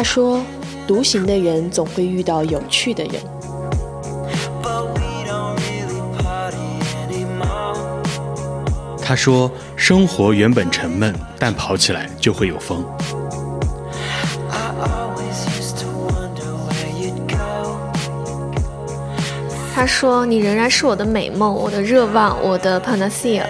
他说：“独行的人总会遇到有趣的人。”他说：“生活原本沉闷，但跑起来就会有风。他说：“你仍然是我的美梦，我的热望，我的 panacea。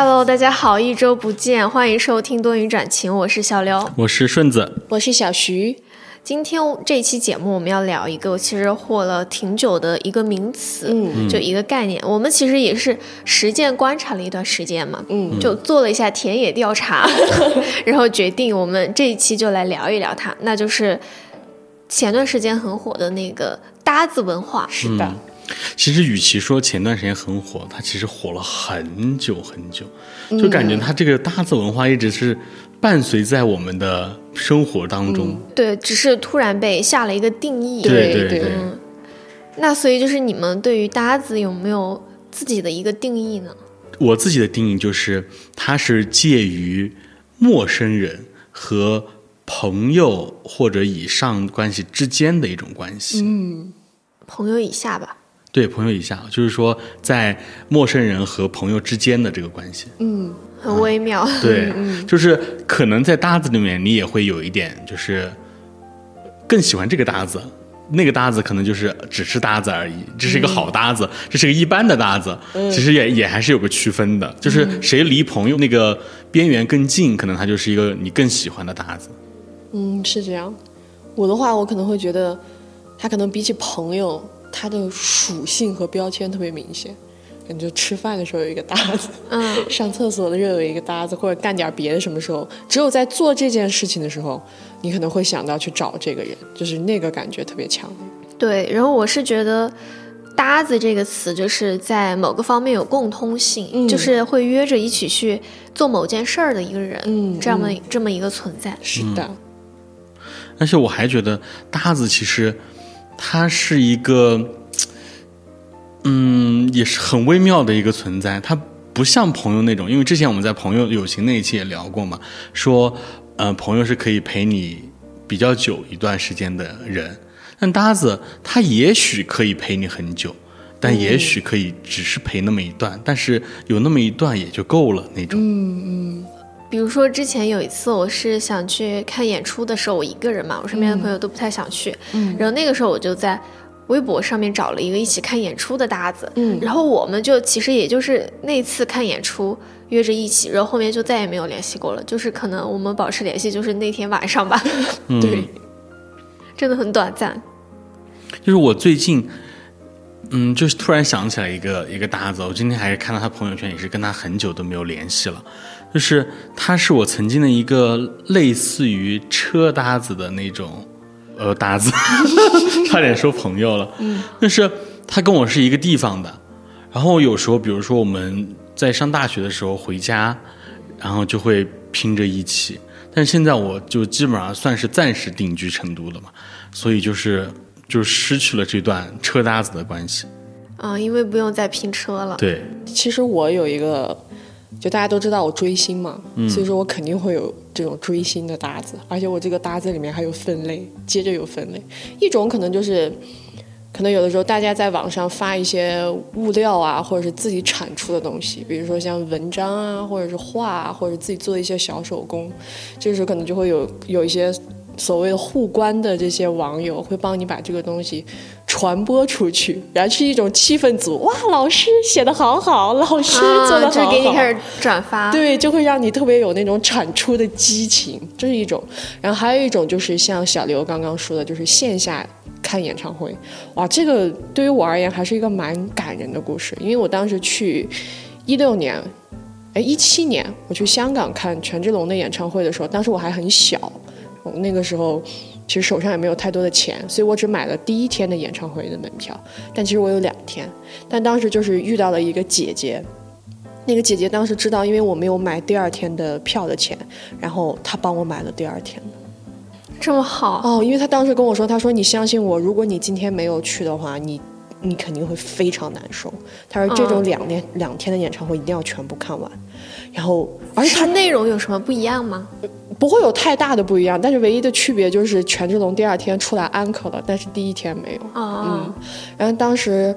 ”Hello，大家好，一周不见，欢迎收听多云转晴，我是小刘。”我是顺子，我是小徐，今天这一期节目，我们要聊一个其实火了挺久的一个名词，嗯就一个概念。我们其实也是实践观察了一段时间嘛，嗯就做了一下田野调查，然后决定我们这一期就来聊一聊它，那就是前段时间很火的那个搭子文化。是的，其实与其说前段时间很火，它其实火了很久很久，就感觉它这个搭子文化一直是伴随在我们的生活当中。对，只是突然被下了一个定义。对对对，嗯，那所以就是你们对于搭子有没有自己的一个定义呢？我自己的定义就是，它是介于陌生人和朋友或者以上关系之间的一种关系。嗯朋友以下吧。对，朋友以下，就是说在陌生人和朋友之间的这个关系。嗯，很微妙，对，就是可能在搭子里面，你也会有一点，就是更喜欢这个搭子，那个搭子可能就是只是搭子而已，这是一个好搭子，这是个一般的搭子，其实也也还是有个区分的，就是谁离朋友那个边缘更近，可能他就是一个你更喜欢的搭子。嗯，是这样。我的话，我可能会觉得，他可能比起朋友，他的属性和标签特别明显。感觉吃饭的时候有一个搭子，嗯，上厕所的时候有一个搭子，或者干点别的什么时候，只有在做这件事情的时候，你可能会想到去找这个人，就是那个感觉特别强烈。对。然后我是觉得“搭子”这个词，就是在某个方面有共通性，嗯就是会约着一起去做某件事儿的一个人，嗯这么、这么一个存在。是的，而且我还觉得搭子其实它是一个，嗯，也是很微妙的一个存在。它不像朋友那种，因为之前我们在朋友友情那一期也聊过嘛，说，呃，朋友是可以陪你比较久一段时间的人，但搭子他也许可以陪你很久。但也许可以只是陪那么一段，但是有那么一段也就够了那种。比如说之前有一次，我是想去看演出的时候，我一个人嘛，我身边的朋友都不太想去，嗯。然后那个时候我就在微博上面找了一个一起看演出的搭子，嗯。然后我们就其实也就是那次看演出约着一起，然后后面就再也没有联系过了，就是可能我们保持联系就是那天晚上吧，嗯。对，真的很短暂。就是我最近，嗯，就是突然想起来一个一个搭子，我今天还是看到他朋友圈，也是跟他很久都没有联系了。就是他是我曾经的一个类似于车搭子的那种，呃，搭子，差点说朋友了。嗯，但是他跟我是一个地方的，然后有时候，比如说我们在上大学的时候回家，然后就会拼着一起。但现在我就基本上算是暂时定居成都了嘛，所以就是就失去了这段车搭子的关系。嗯，因为不用再拼车了。对，其实我有一个，就大家都知道我追星嘛，嗯所以说我肯定会有这种追星的搭子，而且我这个搭子里面还有分类，接着有分类，一种可能就是。可能有的时候大家在网上发一些物料啊，或者是自己产出的东西，比如说像文章啊，或者是画啊，或者自己做一些小手工，这个时候可能就会有有一些所谓的互关的这些网友会帮你把这个东西传播出去，然后是一种气氛组，哇，老师写的好好，老师做的啊，就好好，给你开始转发。对，就会让你特别有那种产出的激情，这是一种。然后还有一种就是像小刘刚刚说的，就是线下看演唱会，哇，这个对于我而言还是一个蛮感人的故事，因为我当时去一六年，哎，一七年我去香港看权志龙的演唱会的时候，当时我还很小，我那个时候。其实手上也没有太多的钱，所以我只买了第一天的演唱会的门票。但其实我有两天，但当时就是遇到了一个姐姐，那个姐姐当时知道，因为我没有买第二天的票的钱，然后她帮我买了第二天的。这么好，哦，因为她当时跟我说，她说你相信我，如果你今天没有去的话，你你肯定会非常难受。他说这种嗯两天、两天的演唱会一定要全部看完，然后而且它内容有什么不一样吗？不会有太大的不一样，但是唯一的区别就是权志龙第二天出来安可了，但是第一天没有。哦，然后当时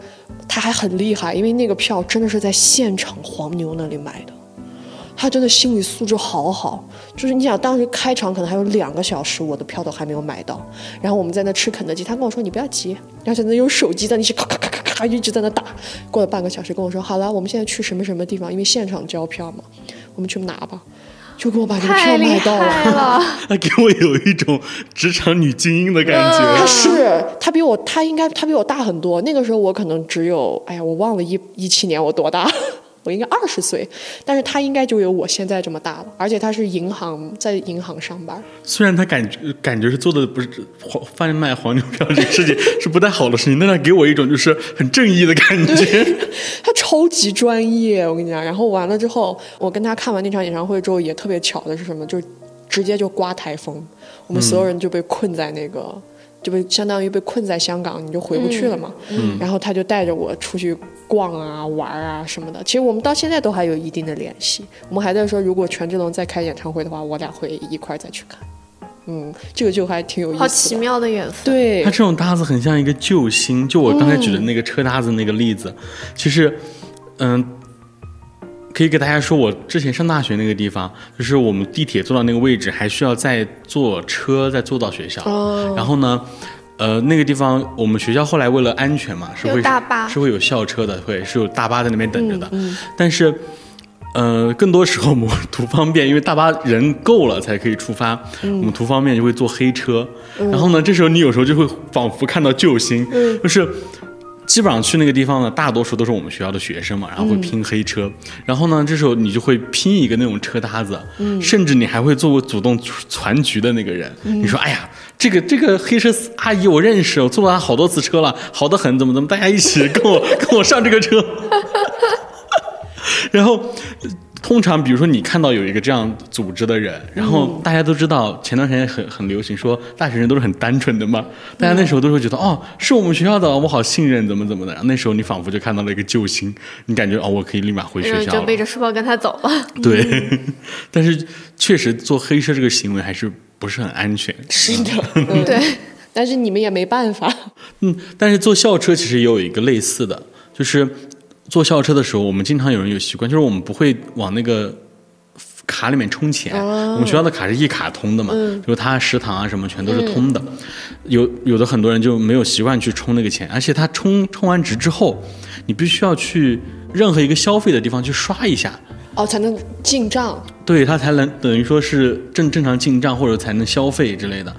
他还很厉害，因为那个票真的是在现场黄牛那里买的，他真的心理素质好好。就是你想，当时开场可能还有两个小时，我的票都还没有买到。然后我们在那吃肯德基，他跟我说你不要急，然后在那用手机在那些咔咔咔咔咔一直在那打。过了半个小时跟我说好了，我们现在去什么什么地方，因为现场交票嘛，我们去拿吧。就给我把这个票买到了。他给我有一种职场女精英的感觉他觉。是他比我，他应该他比我大很多。那个时候我可能只有，哎呀，我忘了一一七年我多大，我应该二十岁，但是他应该就有我现在这么大了。而且他是银行在银行上班，虽然他感觉感觉是做的不是黄贩卖黄牛票这个事情是不太好的事情，但他给我一种就是很正义的感觉。他超级专业，我跟你讲。然后完了之后，我跟他看完那场演唱会之后，也特别巧的是什么，就是直接就刮台风，我们所有人就被困在那个。就被相当于被困在香港，你就回不去了嘛。嗯然后他就带着我出去逛啊、玩啊什么的。其实我们到现在都还有一定的联系。我们还在说，如果权志龙再开演唱会的话，我俩会一块儿再去看。嗯，这个就还挺有意思的。好奇妙的缘分。对他，这种搭子很像一个救星，就我刚才举的那个车搭子那个例子，其实，嗯。可以给大家说，我之前上大学那个地方，就是我们地铁坐到那个位置，还需要再坐车再坐到学校。哦然后呢，呃，那个地方我们学校后来为了安全嘛，是有会大巴是会有校车的，会是有大巴在那边等着的。嗯但是，呃，更多时候我们图方便，因为大巴人够了才可以出发，嗯我们图方便就会坐黑车。然后呢，这时候你有时候就会仿佛看到救星，嗯就是。基本上去那个地方呢，大多数都是我们学校的学生嘛，然后会拼黑车，然后呢，这时候你就会拼一个那种车搭子，甚至你还会做主动传局的那个人。你说，哎呀，这个这个黑车阿姨我认识，我坐了她好多次车了，好的很，怎么怎么，大家一起跟我 跟我上这个车。然后，呃通常比如说你看到有一个这样组织的人，然后大家都知道，前段时间很很流行说大学生都是很单纯的嘛，大家那时候都会觉得哦，是我们学校的，我好信任，怎么怎么的。然后那时候你仿佛就看到了一个救星，你感觉哦，我可以立马回然后你就学校了。背着书包跟他走了。对，但是确实做黑车这个行为还是不是很安全。是的，嗯对，但是你们也没办法。嗯，但是坐校车其实也有一个类似的，就是坐校车的时候，我们经常有人有习惯，就是我们不会往那个卡里面充钱。我们学校的卡是一卡通的嘛，就是它食堂啊什么全都是通的。有有的很多人就没有习惯去充那个钱，而且他充充完值之后，你必须要去任何一个消费的地方去刷一下。哦，才能进账。对他才能等于说是正正常进账或者才能消费之类的。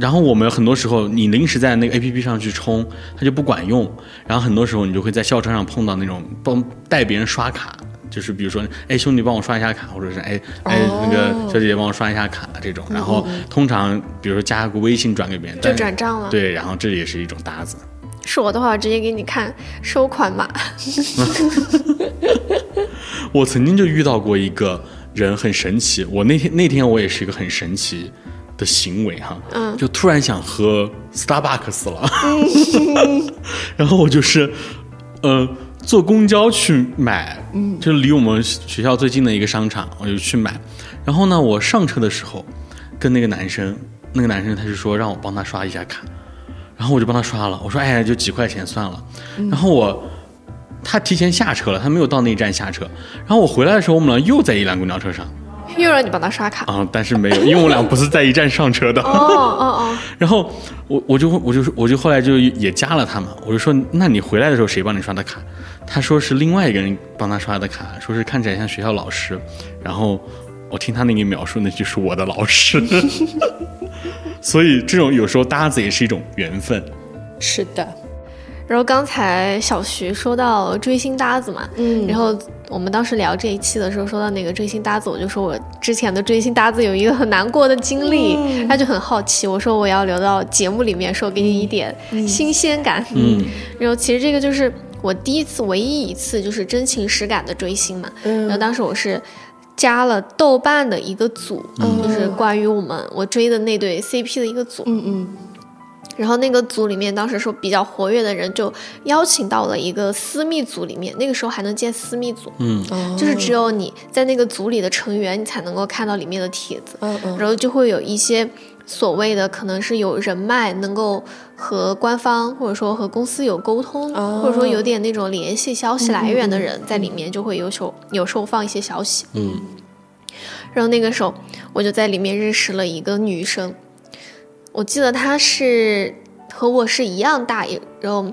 然后我们很多时候你临时在那个 A P P 上去充，它就不管用。然后很多时候你就会在校车上碰到那种帮带别人刷卡，就是比如说，哎兄弟帮我刷一下卡，或者是哎哎那个小姐姐帮我刷一下卡这种。然后通常比如说加个微信转给别人，就转账了。对，然后这也是一种搭子。是我的话，我直接给你看收款码。我曾经就遇到过一个人很神奇，我那天那天我也是一个很神奇的行为哈，嗯。就突然想喝 Starbucks 了，然后我就是呃坐公交去买，就离我们学校最近的一个商场，我就去买，然后呢，我上车的时候跟那个男生，那个男生他就说让我帮他刷一下卡，然后我就帮他刷了，我说哎呀就几块钱算了，然后我。他提前下车了，他没有到那一站下车。然后我回来的时候，我们俩又在一辆公交车上又让你帮他刷卡。啊，但是没有，因为我俩不是在一站上车的。哦哦哦，然后我我就我就我就后来就也加了他嘛，我就说那你回来的时候谁帮你刷的卡？他说是另外一个人帮他刷的卡，说是看起来像学校老师。然后我听他那个描述，那就是我的老师。所以这种有时候搭子也是一种缘分。是的，然后刚才小徐说到追星搭子嘛，嗯。然后我们当时聊这一期的时候说到那个追星搭子，我就说我之前的追星搭子有一个很难过的经历，嗯。他就很好奇，我说我要留到节目里面说，给你一点新鲜感。嗯，然后其实这个就是我第一次、唯一一次就是真情实感的追星嘛。嗯。然后当时我是加了豆瓣的一个组，嗯。就是关于我们我追的那对 CP 的一个组。嗯嗯然后那个组里面，当时说比较活跃的人就邀请到了一个私密组里面，那个时候还能建私密组，嗯。哦就是只有你在那个组里的成员，你才能够看到里面的帖子。嗯嗯。然后就会有一些所谓的可能是有人脉，能够和官方或者说和公司有沟通，哦或者说有点那种联系消息来源的人，在里面就会有时候有时候放一些消息。嗯。然后那个时候我就在里面认识了一个女生，我记得他是和我是一样大，也然后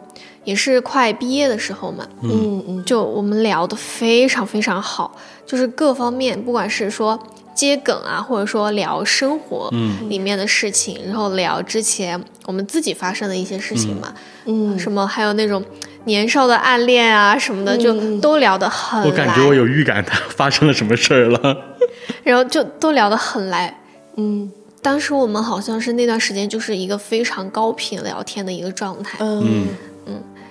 也是快毕业的时候嘛，嗯。嗯就我们聊得非常非常好，就是各方面，不管是说接梗啊，或者说聊生活嗯。里面的事情，然后聊之前我们自己发生的一些事情嘛，嗯，什么还有那种年少的暗恋啊什么的，就都聊得很来。我感觉我有预感，他发生了什么事儿了。然后就都聊得很来。嗯当时我们好像是那段时间就是一个非常高频聊天的一个状态，嗯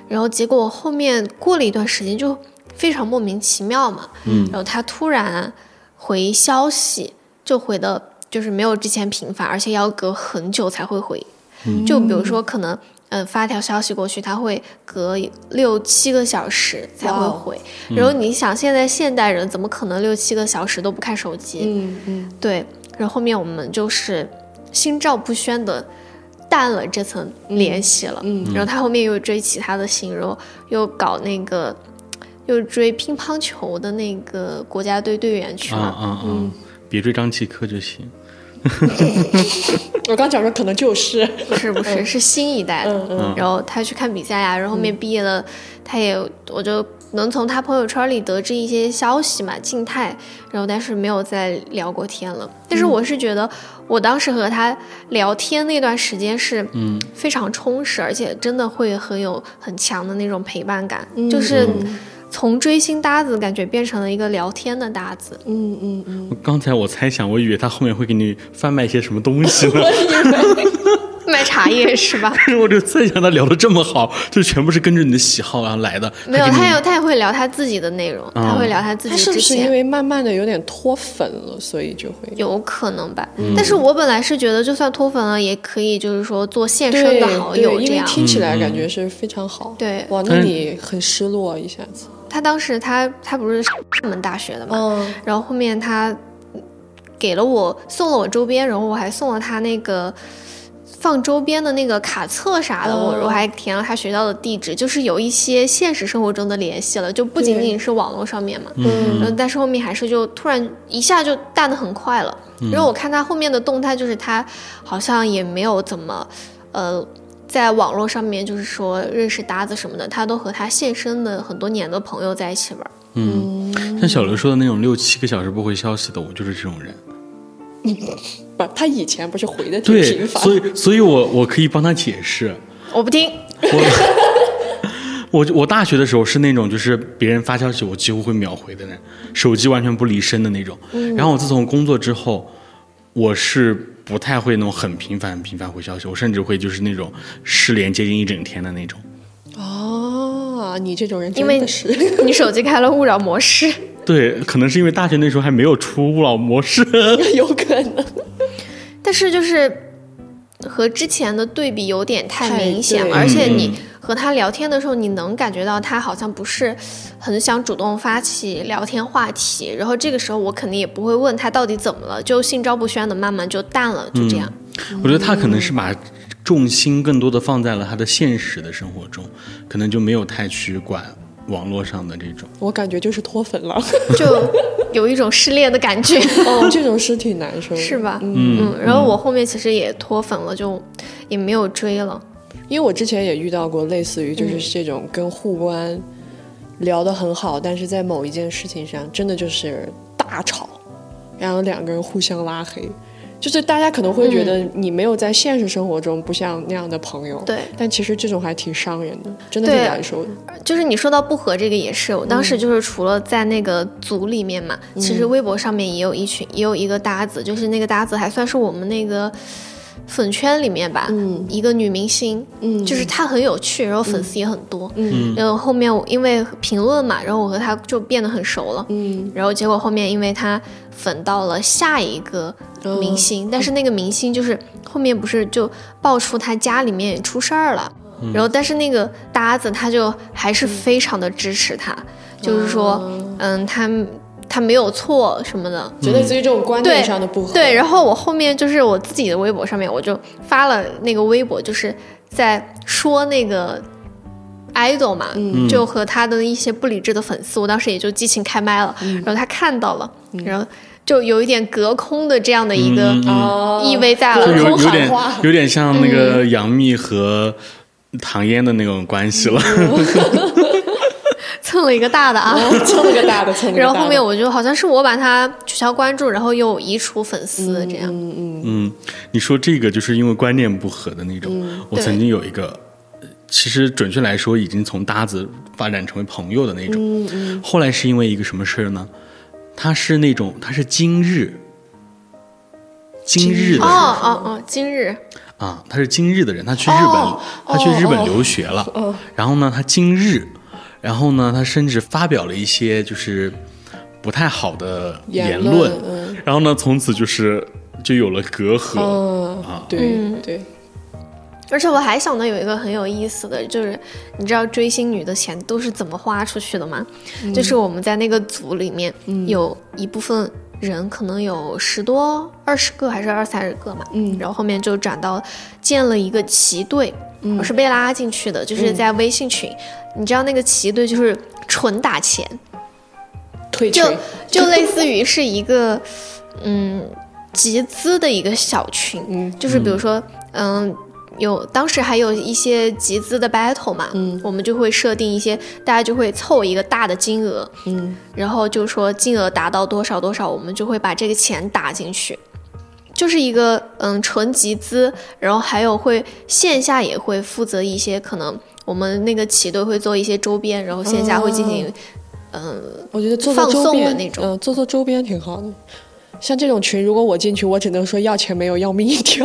然后结果后面过了一段时间就非常莫名其妙嘛，嗯然后他突然回消息，就回的就是没有之前频繁，而且要隔很久才会回，就比如说可能。嗯，发条消息过去，他会隔六七个小时才会回。然后你想，现在现代人怎么可能六七个小时都不看手机？嗯嗯对，然后后面我们就是心照不宣的淡了这层联系了。嗯然后他后面又追其他的星，然后又搞那个，又追乒乓球的那个国家队队员去啊了。啊啊！别追张继科就行。我刚讲说可能就是，不是不是，是新一代的。嗯嗯然后他去看比赛呀、然后后面毕业了，他也我就能从他朋友圈里得知一些消息嘛，静态。然后但是没有再聊过天了。但是我是觉得，我当时和他聊天那段时间是嗯非常充实，而且真的会很有很强的那种陪伴感，就是从追星搭子感觉变成了一个聊天的搭子。嗯嗯嗯，刚才我猜想，我以为他后面会给你贩卖一些什么东西呢，卖茶叶是吧？但是我就再想他聊的这么好，就全部是跟着你的喜好然后来的。没有，他有他也会聊他自己的内容，他会聊他自己。他是不是因为慢慢的有点脱粉了，所以就会有可能吧，嗯但是我本来是觉得，就算脱粉了，也可以，就是说做现身的好对因为友这样。听起来感觉是非常好。对哇，那你很失落一下子。他当时他他不是厦门大学的嘛，嗯然后后面他给了我送了我周边，然后我还送了他那个放周边的那个卡册啥的，我哦我还填了他学校的地址，就是有一些现实生活中的联系了，就不仅仅是网络上面嘛。嗯但是后面还是就突然一下就淡的很快了。然后我看他后面的动态，就是他好像也没有怎么，呃，在网络上面就是说认识搭子什么的，他都和他现身的很多年的朋友在一起玩。嗯，像小刘说的那种六七个小时不回消息的，我就是这种人。不，他以前不是回的挺对，频繁，所以所以我我可以帮他解释。我不听，我 我大学的时候是那种就是别人发消息我几乎会秒回的人，手机完全不离身的那种。然后我自从工作之后，我是不太会那种很频繁、很频繁回消息，我甚至会就是那种失联接近一整天的那种。哦，你这种人因为真的是，你手机开了勿扰模式。对，可能是因为大学那时候还没有出勿扰模式。有可能。但是就是和之前的对比有点太太明显了，而且你和他聊天的时候，你能感觉到他好像不是很想主动发起聊天话题，然后这个时候我肯定也不会问他到底怎么了，就心照不宣的慢慢就淡了，就这样。我觉得他可能是把重心更多的放在了他的现实的生活中，可能就没有太去管网络上的这种。我感觉就是脱粉了。就有一种失恋的感觉，哦，这种是挺难受的，是吧？嗯嗯，然后我后面其实也脱粉了，就也没有追了。因为我之前也遇到过类似于就是这种跟互关聊得很好，但是在某一件事情上真的就是大吵，然后两个人互相拉黑。就是大家可能会觉得你没有在现实生活中不像那样的朋友，对。但其实这种还挺伤人的，真的挺难受的。就是你说到不和这个也是，我当时就是除了在那个组里面嘛，其实微博上面也有一群，也有一个搭子，就是那个搭子还算是我们那个粉圈里面吧，一个女明星，嗯。就是她很有趣，然后粉丝也很多，嗯。然后后面我因为评论嘛，然后我和她就变得很熟了，嗯。然后结果后面因为她粉到了下一个明星，但是那个明星就是后面不是就爆出她家里面出事儿了，然后但是那个搭子他就还是非常的支持他，就是说，嗯，他他没有错什么的，就类似于这种观对念上的不合。对，然后我后面就是我自己的微博上面，我就发了那个微博，就是在说那个 idol 嘛，就和他的一些不理智的粉丝，我当时也就激情开麦了，然后他看到了，然后就有一点隔空的这样的一个意味在。空有有点喊话。有点像那个杨幂和唐嫣的那种关系了。蹭了一个大的啊。蹭了个大的，蹭了个大的。然后后面我就好像是我把他取消关注，然后又移除粉丝这样。嗯，你说这个就是因为观念不合的那种。我曾经有一个，呃其实准确来说，已经从搭子发展成为朋友的那种。后来是因为一个什么事儿呢？他是那种，他是今日，今日的哦人哦哦，今日啊，他是今日的人，他去日本，哦他去日本哦留学了。哦然后呢，他今日，然后呢，他甚至发表了一些就是不太好的言论论，嗯然后呢，从此就是就有了隔阂。嗯啊，对嗯。对，而且我还想到有一个很有意思的，就是你知道追星女的钱都是怎么花出去的吗？就是我们在那个组里面、有一部分人，可能有十多、二十个还是二三十个嘛，嗯。然后后面就转到建了一个旗队，我是被拉进去的，就是在微信群，你知道那个旗队就是纯打钱，就退群就类似于是一个嗯集资的一个小群，嗯。就是比如说嗯。有当时还有一些集资的 battle 嘛，嗯我们就会设定一些，大家就会凑一个大的金额，嗯。然后就说金额达到多少多少，我们就会把这个钱打进去，就是一个嗯纯集资，然后还有会线下也会负责一些可能我们那个旗队会做一些周边，然后线下会进行、嗯我觉得做做放送的周边那种嗯、做做周边挺好的。像这种群，如果我进去，我只能说要钱没有，要命一条。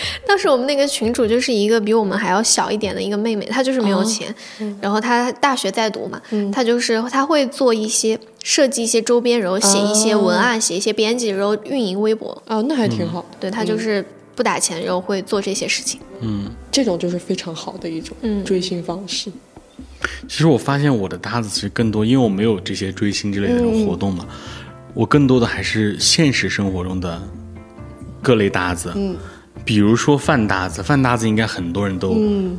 当时我们那个群主就是一个比我们还要小一点的一个妹妹，她就是没有钱，然后她大学在读嘛，她就是她会做一些设计一些周边，然后写一些文案，写一些编辑，然后运营微博。啊，那还挺好。对她就是不打钱，然后会做这些事情。嗯这种就是非常好的一种嗯追星方式。其实我发现我的搭子其实更多，因为我没有这些追星之类的这种活动嘛，我更多的还是现实生活中的各类搭子。嗯，比如说饭搭子，饭搭子应该很多人都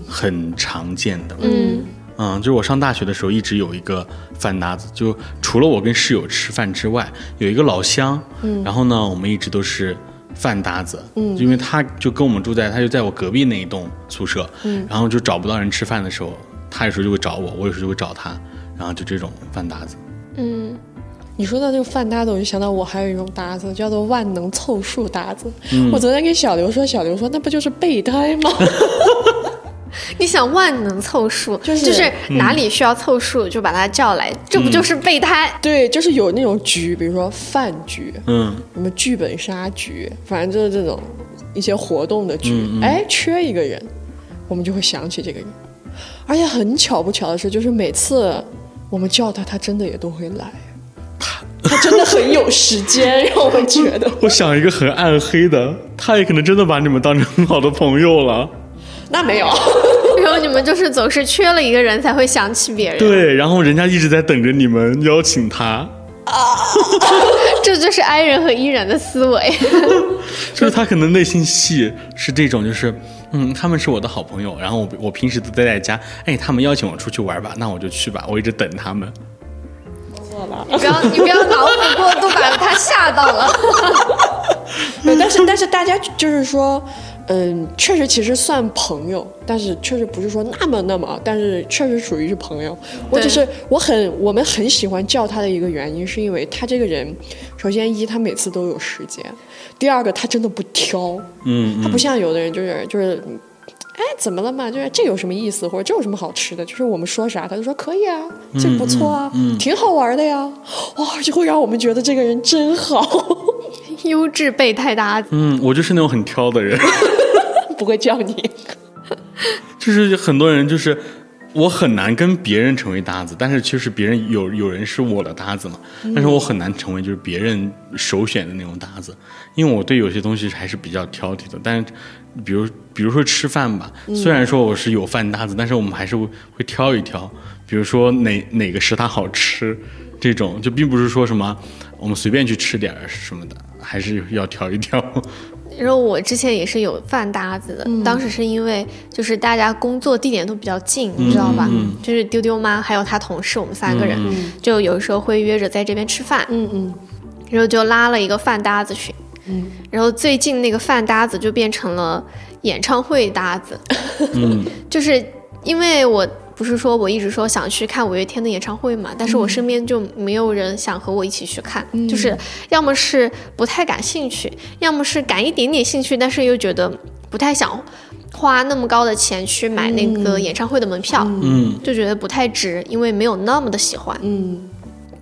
很常见的。嗯。嗯，就是我上大学的时候一直有一个饭搭子，就除了我跟室友吃饭之外，有一个老乡，嗯，然后呢，我们一直都是饭搭子，嗯，因为他就跟我们住在，他就在我隔壁那一栋宿舍，嗯，然后就找不到人吃饭的时候，他有时候就会找我，我有时候就会找他，然后就这种饭搭子，嗯，你说到这个饭搭子，我就想到我还有一种搭子，叫做万能凑数搭子。我昨天跟小刘说，小刘说那不就是备胎吗？你想万能凑数，就是哪里需要凑数就把他叫来，这不就是备胎？对，就是有那种局，比如说饭局，嗯，什么剧本杀局，反正就是这种一些活动的局。哎，缺一个人，我们就会想起这个人。而且很巧不巧的是，就是每次我们叫他，他真的也都会来。他真的很有时间，让我们觉得。我想一个很暗黑的，他也可能真的把你们当成很好的朋友了，那没有，然后你们就是总是缺了一个人才会想起别人，对，然后人家一直在等着你们邀请他，啊 这就是 I 人和 E 人的思维。就是他可能内心戏是这种，就是嗯，他们是我的好朋友，然后我我平时都待在家，哎，他们邀请我出去玩吧，那我就去吧，我一直等他们。你不要，你不要脑补过度，把他吓到了。对，但是但是大家就是说，嗯，确实其实算朋友，但是确实不是说那么那么，但是确实属于是朋友。我只是我很我们很喜欢叫他的一个原因，是因为他这个人，首先一他每次都有时间，第二个他真的不挑，嗯，他不像有的人就是就是。哎，怎么了嘛？就是这有什么意思，或者这有什么好吃的？就是我们说啥，他就说可以啊，这不错啊，挺好玩的呀。哇，就会让我们觉得这个人真好。优质备胎搭子。嗯，我就是那种很挑的人，不会叫你。就是很多人就是我很难跟别人成为搭子，但是其实别人有有人是我的搭子嘛，但是我很难成为就是别人首选的那种搭子，因为我对有些东西还是比较挑剔的。但是比如比如说吃饭吧，虽然说我是有饭搭子，但是我们还是会会挑一挑，比如说哪哪个食堂好吃，这种就并不是说什么我们随便去吃点儿什么的，还是要挑一挑。然后我之前也是有饭搭子的，当时是因为就是大家工作地点都比较近，你知道吧？就是丢丢妈还有她同事，我们三个人、就有时候会约着在这边吃饭，嗯嗯，然后就拉了一个饭搭子群，嗯，然后最近那个饭搭子就变成了演唱会搭子，嗯，就是因为我不是说我一直说想去看五月天的演唱会嘛，但是我身边就没有人想和我一起去看，就是要么是不太感兴趣，要么是感一点点兴趣，但是又觉得不太想花那么高的钱去买那个演唱会的门票，嗯。就觉得不太值，因为没有那么的喜欢。嗯，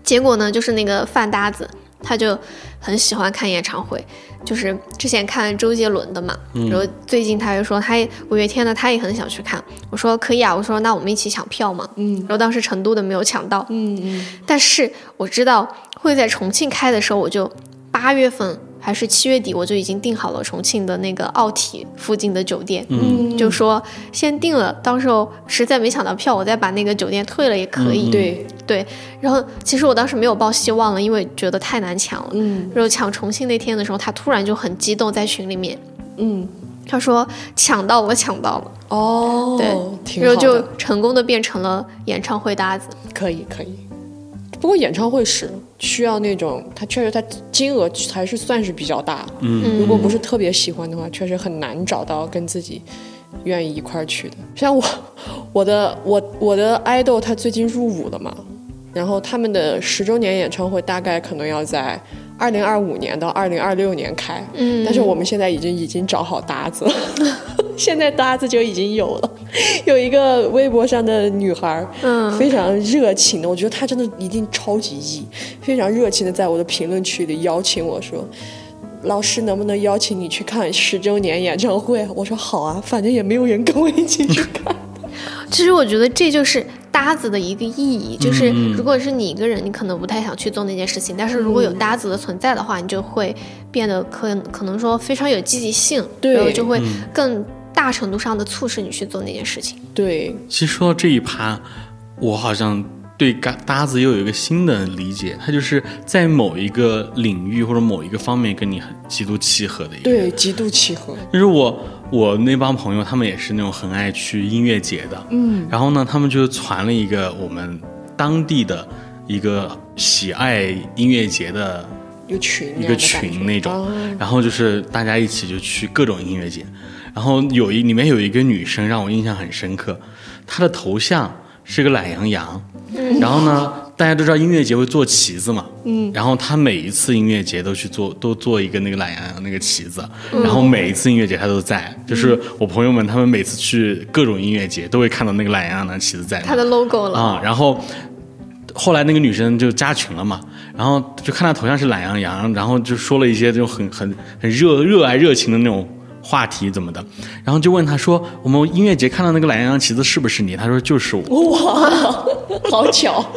结果呢，就是那个饭搭子，他就很喜欢看演唱会，就是之前看周杰伦的嘛，然后最近他又说他五月天的他也很想去看，我说可以啊，我说那我们一起抢票嘛，嗯，然后当时成都的没有抢到，嗯嗯，但是我知道会在重庆开的时候，我就八月份还是七月底我就已经订好了重庆的那个奥体附近的酒店，嗯，就说先订了，到时候实在没抢到票，我再把那个酒店退了也可以，对，对，然后其实我当时没有抱希望了，因为觉得太难抢了。嗯然后抢重庆那天的时候，他突然就很激动，在群里面嗯，他说抢到我抢到了，哦，对，然后就，成功的变成了演唱会搭子。可以可以。不过演唱会是需要那种，它确实它金额还是算是比较大。嗯如果不是特别喜欢的话，确实很难找到跟自己愿意一块儿去的。像我，我的我我的 idol 他最近入伍了嘛，然后他们的十周年演唱会大概可能要在二零二五年到二零二六年开，嗯但是我们现在已经已经找好搭子了，现在搭子就已经有了，有一个微博上的女孩儿，嗯非常热情的，我觉得她真的一定超级 E，非常热情的在我的评论区里邀请我说。老师能不能邀请你去看十周年演唱会？我说好啊，反正也没有人跟我一起去看。其实我觉得这就是搭子的一个意义，就是如果是你一个人，你可能不太想去做那件事情，但是如果有搭子的存在的话，你就会变得可可能说非常有积极性，然后就会更大程度上的促使你去做那件事情。对，其实说到这一趴，我好像对搭搭子又有一个新的理解，他就是在某一个领域或者某一个方面跟你很极度契合的一个。对，极度契合。就是我我那帮朋友，他们也是那种很爱去音乐节的，嗯，然后呢，他们就传了一个我们当地的一个喜爱音乐节的一个群一个群那种。啊，然后就是大家一起就去各种音乐节，然后有一里面有一个女生让我印象很深刻，她的头像是个懒羊羊，然后呢，大家都知道音乐节会做旗子嘛，嗯，然后他每一次音乐节都去做，都做一个那个懒羊羊那个旗子，然后每一次音乐节他都在，就是我朋友们他们每次去各种音乐节都会看到那个懒羊羊的旗子在他的 logo 了，啊、然后后来那个女生就加群了嘛，然后就看她头像是懒羊羊，然后就说了一些这种很很很热热爱热情的那种话题怎么的，然后就问他说：“我们音乐节看到那个懒羊羊旗子是不是你？”他说：“就是我。哇，好巧。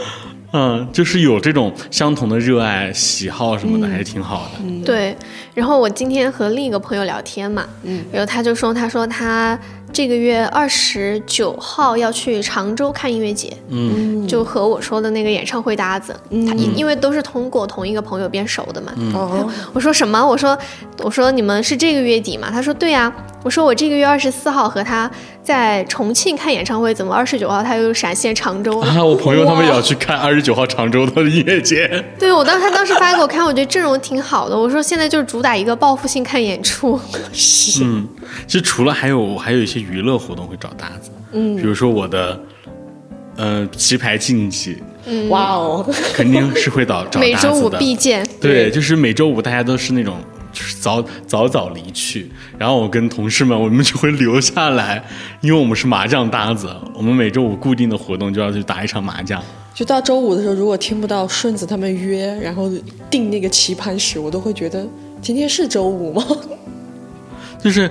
嗯，就是有这种相同的热爱喜好什么的，还是挺好的。对，然后我今天和另一个朋友聊天嘛，嗯，然后他就说，他说他这个月二十九号要去常州看音乐节，嗯。就和我说的那个演唱会搭子，他因因为都是通过同一个朋友变熟的嘛，哦，我说什么？我说我说你们是这个月底吗？他说对呀、我说我这个月二十四号和他在重庆看演唱会，怎么二十九号他又闪现常州了？啊，我朋友他们也要去看二十九号常州的音乐节。对我当时他当时发给我看，我觉得阵容挺好的。我说现在就是主打一个报复性看演出，是，嗯，其实除了还有还有一些娱乐活动会找搭子，嗯，比如说我的，呃，棋牌竞技哇哦，肯定是会找 找每周五搭子的。必见。对，就是每周五大家都是那种就是早早早离去，然后我跟同事们我们就会留下来，因为我们是麻将搭子，我们每周五固定的活动就要去打一场麻将。就到周五的时候，如果听不到顺子他们约，然后定那个棋盘时，我都会觉得今天是周五吗？就是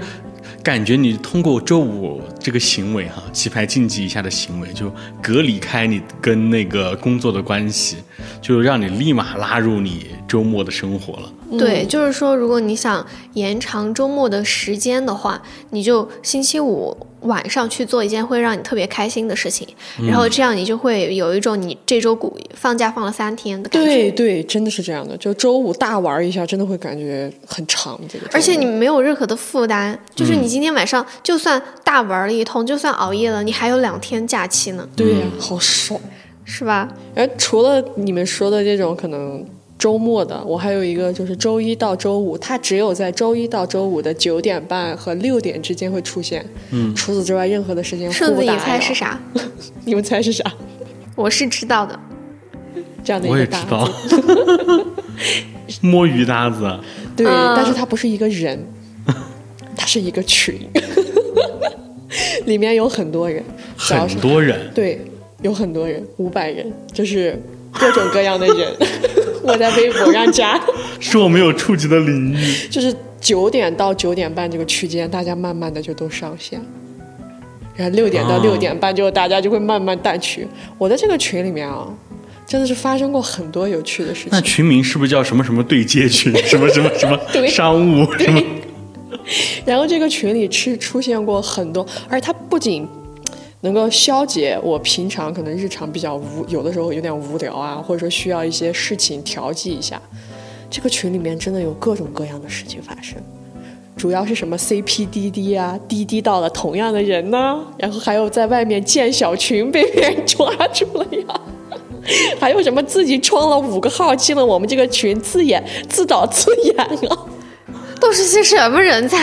感觉你通过周五这个行为哈，棋牌竞技一下的行为，就隔离开你跟那个工作的关系，就让你立马拉入你周末的生活了。对，就是说，如果你想延长周末的时间的话，你就星期五晚上去做一件会让你特别开心的事情，然后这样你就会有一种你这周股放假放了三天的感觉。对对，真的是这样的。就周五大玩一下，真的会感觉很长。这个，而且你没有任何的负担，就是你今天晚上就算大玩了一通，就算熬夜了，你还有两天假期呢，对呀、好爽。是吧？而除了你们说的这种可能周末的，我还有一个就是周一到周五，它只有在周一到周五的九点半和六点之间会出现。嗯，除此之外，任何的时间顺子，你猜是？啥？你们猜是啥？我是知道的，这样的一我也个搭知道子，，摸鱼搭子，对，嗯但是它不是一个人，它是一个群，里面有很多人，很多人，对，有很多人，五百人，就是各种各样的人。我在微博上加，是我没有触及的领域。就是九点到九点半这个区间，大家慢慢的就都上线，然后六点到哦六点半就大家就会慢慢淡去。我在这个群里面啊，真的是发生过很多有趣的事情那情。群名是不是叫什么什么对接群，什么什么什么商务什么？然后这个群里是出现过很多，而且它不仅能够消解我平常可能日常比较无，有的时候有点无聊啊，或者说需要一些事情调剂一下。这个群里面真的有各种各样的事情发生，主要是什么 CP 滴滴啊，滴滴到了同样的人呢，然后还有在外面建小群被别人抓住了呀。还有什么自己创了五个号进了我们这个群自演自导自演啊？都是些什么人才？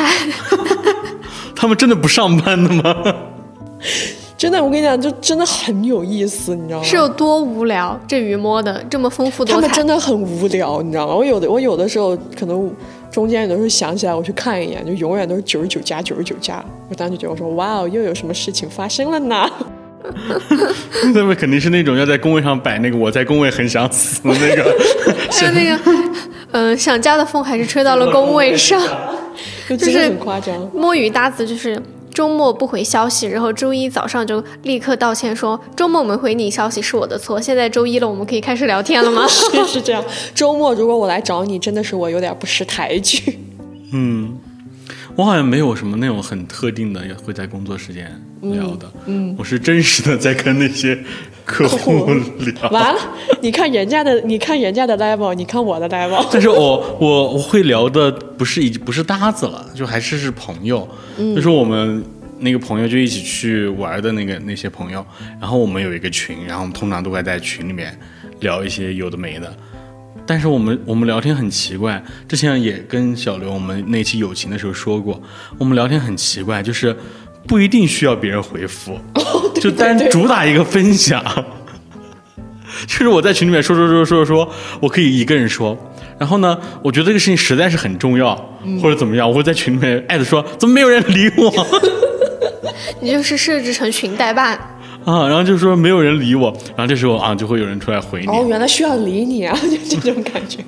他们真的不上班的吗？真的，我跟你讲，就真的很有意思，你知道吗？是有多无聊？这鱼摸的这么丰富多彩，他们真的很无聊，你知道吗？我有的我有的时候可能中间有的时候想起来，我去看一眼，就永远都是九十九加九十九加。我当时就觉得我说哇哦，又有什么事情发生了呢？他们肯定是那种要在工位上摆那个“我在工位很想死”的那个。还有那个，嗯、想家的风还是吹到了工位上。就是很夸张。摸鱼搭子就是周末不回消息，然后周一早上就立刻道歉说周末没回你消息是我的错，现在周一了，我们可以开始聊天了吗？是是这样，周末如果我来找你，真的是我有点不识抬举。嗯，我好像没有什么那种很特定的会在工作时间聊的。嗯，我是真实的在跟那些客户户聊。完了，你看人家的，你看人家的 level，你看我的 level。但是我我我会聊的不是已经不是搭子了，就还是是朋友，就是我们那个朋友就一起去玩的那个那些朋友，然后我们有一个群，然后我们通常都会在群里面聊一些有的没的。但是我们我们聊天很奇怪，之前也跟小刘我们那期友情的时候说过，我们聊天很奇怪，就是不一定需要别人回复，就单主打一个分享。就是我在群里面说说说说说，我可以一个人说。然后呢，我觉得这个事情实在是很重要，或者怎么样，我会在群里面艾特说，怎么没有人理我 你就是设置成群代办，啊？然后就说没有人理我，然后这时候啊，就会有人出来回你，哦，原来需要理你啊，就这种感觉。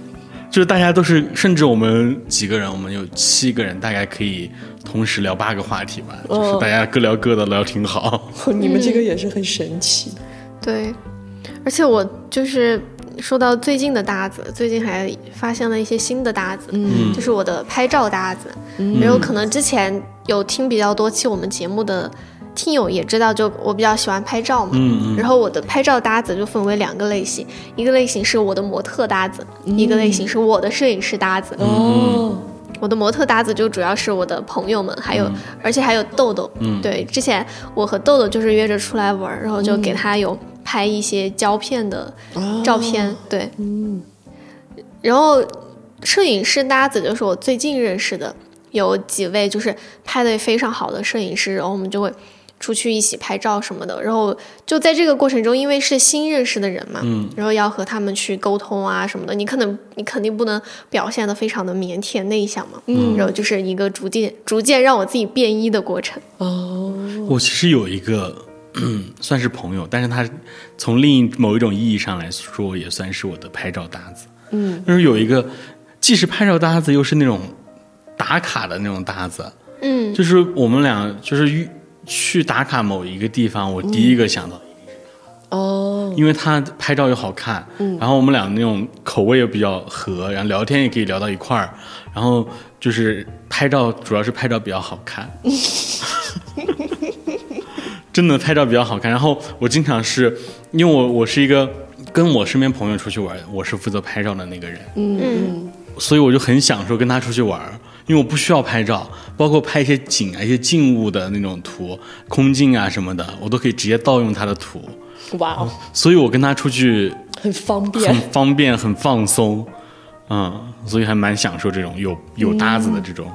就是大家都是，甚至我们几个人，我们有七个人，大概可以同时聊八个话题吧，就是大家各聊各的，聊挺好。你们这个也是很神奇。对，而且我就是说到最近的搭子，最近还发现了一些新的搭子，嗯，就是我的拍照搭子，嗯，然后可能之前有听比较多期我们节目的听友也知道，就我比较喜欢拍照嘛，嗯嗯。然后我的拍照搭子就分为两个类型，一个类型是我的模特搭子，一个类型是我的摄影师搭子，哦，我的模特搭子就主要是我的朋友们，还有、而且还有豆豆。嗯。对，之前我和豆豆就是约着出来玩儿，然后就给他有拍一些胶片的照片。对，嗯，然后摄影师搭子就是我最近认识的，有几位就是拍的非常好的摄影师，然后我们就会。出去一起拍照什么的，然后就在这个过程中，因为是新认识的人嘛，嗯然后要和他们去沟通啊什么的，你可能你肯定不能表现的非常的腼腆内向嘛，嗯，然后就是一个逐渐逐渐让我自己变一的过程。哦，我其实有一个 算是朋友，但是他从另一某一种意义上来说，也算是我的拍照搭子。嗯，就是有一个既是拍照搭子，又是那种打卡的那种搭子。嗯，就是我们俩就是遇去打卡某一个地方，我第一个想到，哦，因为他拍照又好看，然后我们俩那种口味又比较合，然后聊天也可以聊到一块儿，然后就是拍照主要是拍照比较好看，真的拍照比较好看。然后我经常是因为我我是一个跟我身边朋友出去玩，我是负责拍照的那个人，嗯。所以我就很享受跟他出去玩儿，因为我不需要拍照，包括拍一些景啊、一些静物的那种图、空镜啊什么的，我都可以直接盗用他的图，哇哦，所以我跟他出去很方便很。方便、很放松，嗯，所以还蛮享受这种有有搭子的这种。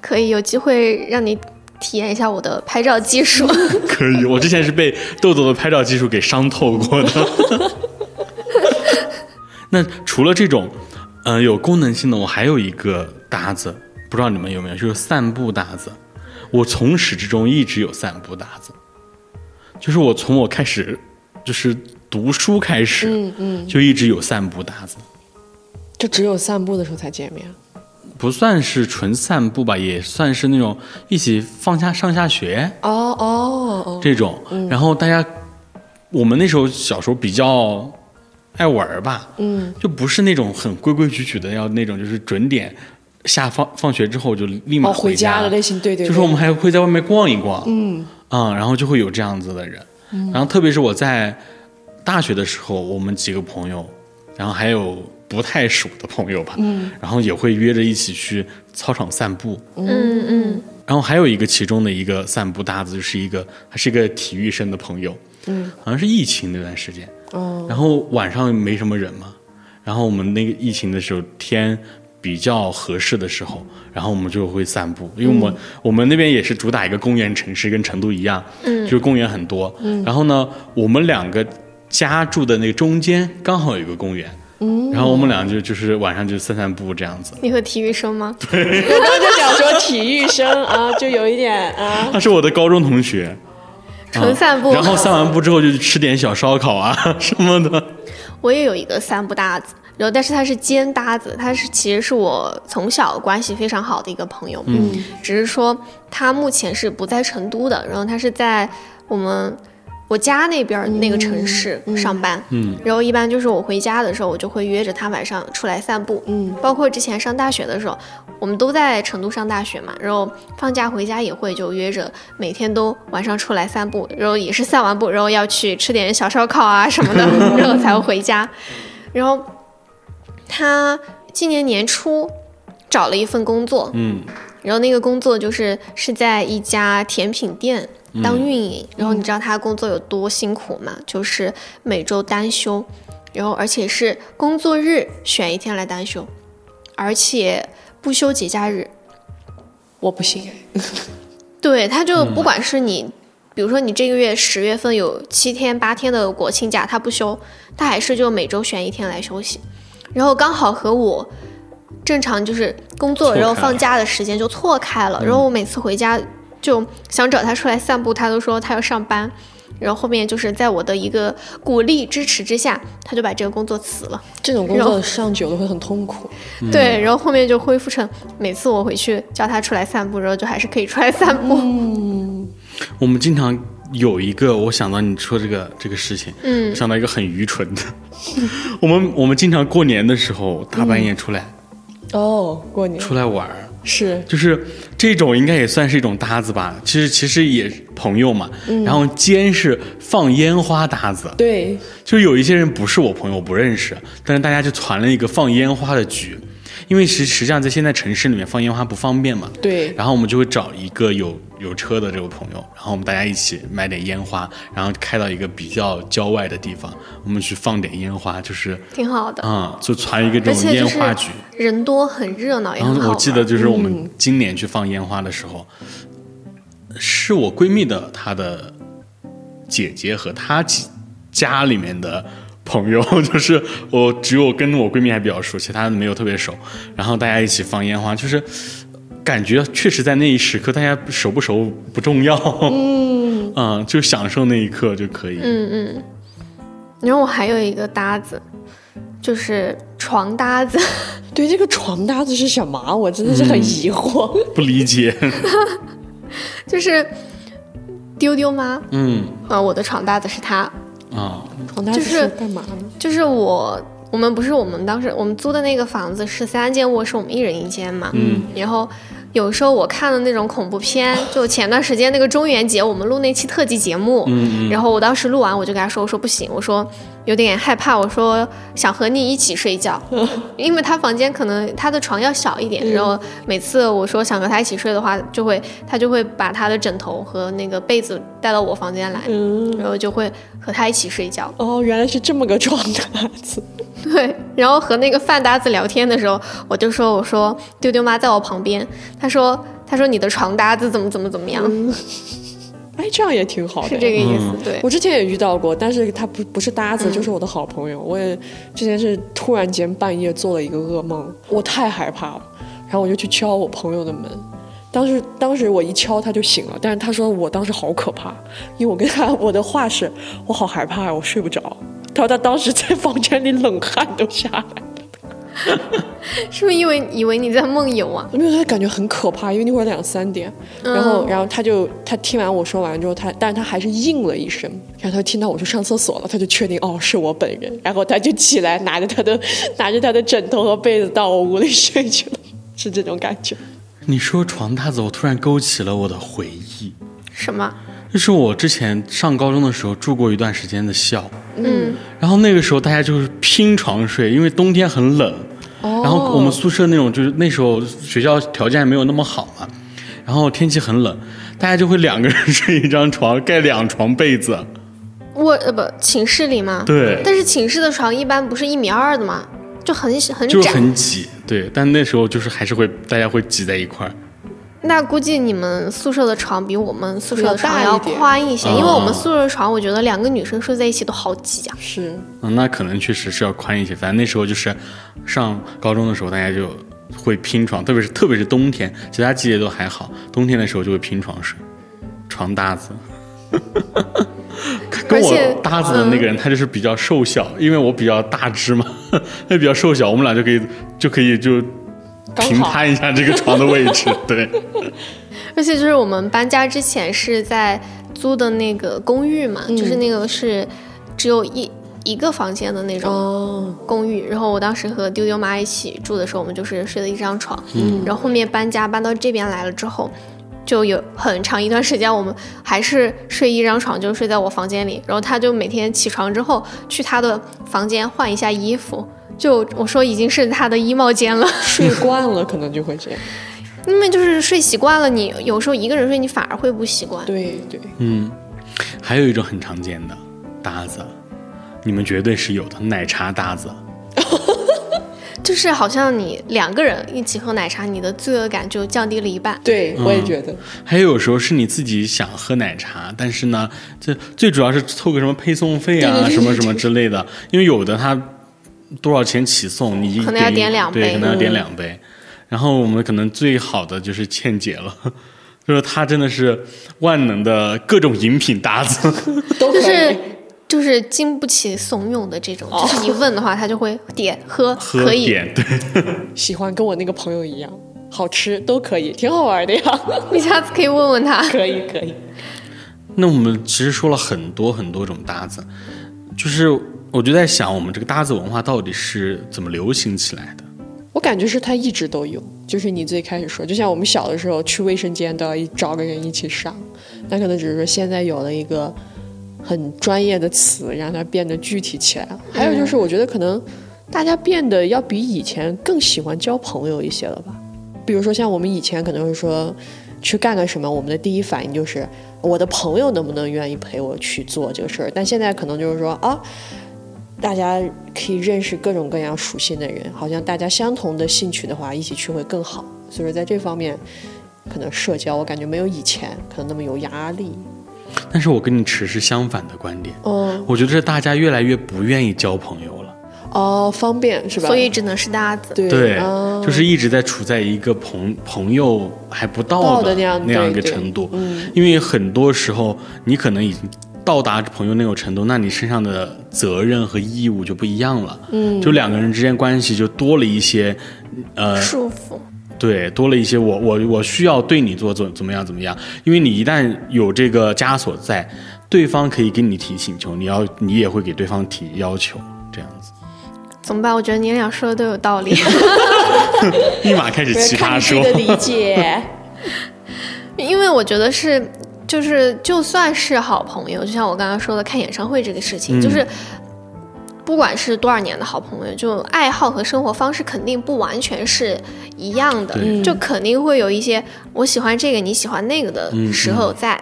可以有机会让你体验一下我的拍照技术。可以，我之前是被豆豆的拍照技术给伤透过的。那除了这种，呃，有功能性的，我还有一个搭子，不知道你们有没有，就是散步搭子。我从始至终一直有散步搭子，就是我从我开始就是读书开始，嗯嗯，就一直有散步搭子，就只有散步的时候才见面。不算是纯散步吧，也算是那种一起放下上下学，哦哦哦，这种，然后大家，我们那时候小时候比较爱玩吧，嗯，就不是那种很规规矩矩的，要那种就是准点下放放学之后就立马哦，回家家。的类型，对对，就是我们还会在外面逛一逛，嗯。啊、然后就会有这样子的人，然后特别是我在大学的时候，我们几个朋友，然后还有不太熟的朋友吧，嗯，然后也会约着一起去操场散步，嗯嗯。然后还有一个其中的一个散步搭子，就是一个还是一个体育生的朋友，嗯，好像是疫情那段时间，哦，然后晚上没什么人嘛，然后我们那个疫情的时候天比较合适的时候，然后我们就会散步，因为我们、我们那边也是主打一个公园城市，跟成都一样，嗯就是公园很多，嗯然后呢，我们两个家住的那个中间刚好有一个公园。嗯，然后我们俩就就是晚上就散散步这样子。你和体育生吗？刚刚就想说体育生啊，就有一点啊，他是我的高中同学，纯散步。然后散完步之后就去吃点小烧烤啊什么的。我也有一个散步搭子，然后但是他是兼搭子，他是其实是我从小关系非常好的一个朋友，嗯，只是说他目前是不在成都的，然后他是在我们我家那边儿那个城市上班，嗯，然后一般就是我回家的时候，我就会约着他晚上出来散步，嗯，包括之前上大学的时候，我们都在成都上大学嘛，然后放假回家也会就约着每天都晚上出来散步，然后也是散完步，然后要去吃点小烧烤啊什么的，然后才会回家。然后他今年年初找了一份工作，嗯。然后那个工作就是是在一家甜品店当运营，然后你知道他工作有多辛苦吗？就是每周单休，然后而且是工作日选一天来单休，而且不休节假日。我不信哎，对，他就不管是你，比如说你这个月十月份有七天八天的国庆假，他不休，他还是就每周选一天来休息，然后刚好和我正常就是工作然后放假的时间就错开了，然后我每次回家就想找他出来散步，他都说他要上班。然后后面就是在我的一个鼓励支持之下，他就把这个工作辞了。这种工作上久了会很痛苦。对，然后后面就恢复成每次我回去叫他出来散步，然后就还是可以出来散步。嗯我们经常有一个，我想到你说这个这个事情，嗯。想到一个很愚蠢的，我们我们经常过年的时候大半夜出来、哦，过年。出来玩儿，是。就是这种应该也算是一种搭子吧。其实其实也朋友嘛，然后兼是放烟花搭子，对，就有一些人不是我朋友，我不认识，但是大家就传了一个放烟花的局，因为实实际上在现在城市里面放烟花不方便嘛，对然后我们就会找一个有有车的这个朋友，然后我们大家一起买点烟花，然后开到一个比较郊外的地方，我们去放点烟花，就是挺好的，啊、就传一个这种烟花局。人多很热闹，然。后我记得就是我们今年去放烟花的时候，是我闺蜜的她的姐姐和她家里面的朋友，就是我只有跟我闺蜜还比较熟，其他的没有特别熟。然后大家一起放烟花，就是感觉确实在那一时刻，大家熟不熟不重要，嗯 嗯，就享受那一刻就可以。嗯嗯。然后我还有一个搭子，就是床搭子，对，这个床搭子是什么啊？我真的是很疑惑。不理解。就是丢丢妈，嗯啊、我的床搭子是她，啊，就是是干嘛呢？就是我。我们不是我们当时我们租的那个房子是三间卧室，我们一人一间嘛。嗯。然后有时候我看的那种恐怖片，就前段时间那个中元节，我们录那期特辑节目，嗯嗯然后我当时录完，我就跟他说：“我说不行，我说有点害怕，我说想和你一起睡觉，因为他房间可能他的床要小一点，然后每次我说想和他一起睡的话，就会他就会把他的枕头和那个被子带到我房间来，嗯，然后就会和他一起睡觉。哦，原来是这么个床搭子。对，然后和那个饭搭子聊天的时候，我就说我说丢丢妈在我旁边，他说他说你的床搭子怎么怎么怎么样，哎，这样也挺好的。是这个意思，嗯对。我之前也遇到过，但是他不不是搭子，就是我的好朋友。我也之前是突然间半夜做了一个噩梦，我太害怕了，然后我就去敲我朋友的门。当时当时我一敲他就醒了，但是他说我当时好可怕，因为我跟他我的话是我好害怕，我睡不着。他说他当时在房间里冷汗都下来了，是不是因为以为你在梦游啊？没有他感觉很可怕，因为那会儿两三点，然后然后他就他听完我说完之后，他但是他还是应了一声，然后他听到我去上厕所了，他就确定哦是我本人，然后他就起来拿着他的 拿着他的枕头和被子到我屋里睡去了，是这种感觉。你说床榻子，我突然勾起了我的回忆，什么？就是我之前上高中的时候住过一段时间的校，嗯，然后那个时候大家就是拼床睡，因为冬天很冷，哦然后我们宿舍那种就是那时候学校条件还没有那么好嘛，然后天气很冷，大家就会两个人睡一张床，盖两床被子。卧呃不寝室里吗？对但是寝室的床一般不是一米二的吗？就很小很就。很挤，对，但那时候就是还是会大家会挤在一块儿，那估计你们宿舍的床比我们宿舍的床要宽一些，哦因为我们宿舍的床，我觉得两个女生睡在一起都好挤啊。是，嗯，那可能确实是要宽一些。反正那时候就是上高中的时候，大家就会拼床，特别是特别是冬天，其他季节都还好，冬天的时候就会拼床睡，床搭子。跟 而且我搭子的那个人，他就是比较瘦小，因为我比较大只嘛，他 比较瘦小，我们俩就可以就可以就平摊一下这个床的位置，对，而且就是我们搬家之前是在租的那个公寓嘛，就是那个是只有一一个房间的那种哦，公寓。然后我当时和丢丢妈一起住的时候，我们就是睡了一张床。然后后面搬家搬到这边来了之后。就有很长一段时间，我们还是睡一张床，就睡在我房间里。然后他就每天起床之后去他的房间换一下衣服，就我说已经是他的衣帽间了。睡惯了可能就会这样。因为就是睡习惯了，你有时候一个人睡，你反而会不习惯。对对，嗯，还有一种很常见的搭子，你们绝对是有的，奶茶搭子。就是好像你两个人一起喝奶茶，你的罪恶感就降低了一半。对我也觉得，还有时候是你自己想喝奶茶，但是呢，这最主要是凑个什么配送费啊，对对对什么什么之类的。因为有的它多少钱起送，你一可能要，点两杯可能要点嗯两杯。然后我们可能最好的就是倩姐了，就是她真的是万能的各种饮品搭子。就是就是经不起怂恿的这种，就是你问的话，她就会点喝，喝可以。点对，喜欢跟我那个朋友一样，好吃都可以，挺好玩的呀。你下次可以问问他。可以可以，那我们其实说了很多很多种搭子，就是我就在想，我们这个搭子文化到底是怎么流行起来的？我感觉是他一直都有，就是你最开始说，就像我们小的时候去卫生间都要一找个人一起上，那可能只是说现在有了一个很专业的词，让它变得具体起来了。还有就是，我觉得可能大家变得要比以前更喜欢交朋友一些了吧。比如说像我们以前可能会说去干个什么，我们的第一反应就是我的朋友能不能愿意陪我去做这个事儿，但现在可能就是说啊。大家可以认识各种各样属性的人，好像大家相同的兴趣的话，一起去会更好。所以说，在这方面，可能社交我感觉没有以前可能那么有压力。但是我跟你持是相反的观点，哦我觉得是大家越来越不愿意交朋友了。哦，方便是吧？所以只能是搭子。对对，哦就是一直在处在一个朋朋友还不到的到的那样那样一个程度。嗯因为很多时候你可能已经到达朋友那种程度，那你身上的责任和义务就不一样了。嗯，就两个人之间关系就多了一些，呃，束缚。对，多了一些我我我需要对你做怎怎么样怎么样，因为你一旦有这个枷锁在，对方可以给你提请求，你要你也会给对方提要求，这样子，怎么办？我觉得你俩说的都有道理。立马开始奇葩说你。的理解。因为我觉得是，就是就算是好朋友，就像我刚刚说的看演唱会这个事情，嗯。就是不管是多少年的好朋友，就爱好和生活方式肯定不完全是一样的，就肯定会有一些我喜欢这个，你喜欢那个的嗯时候在。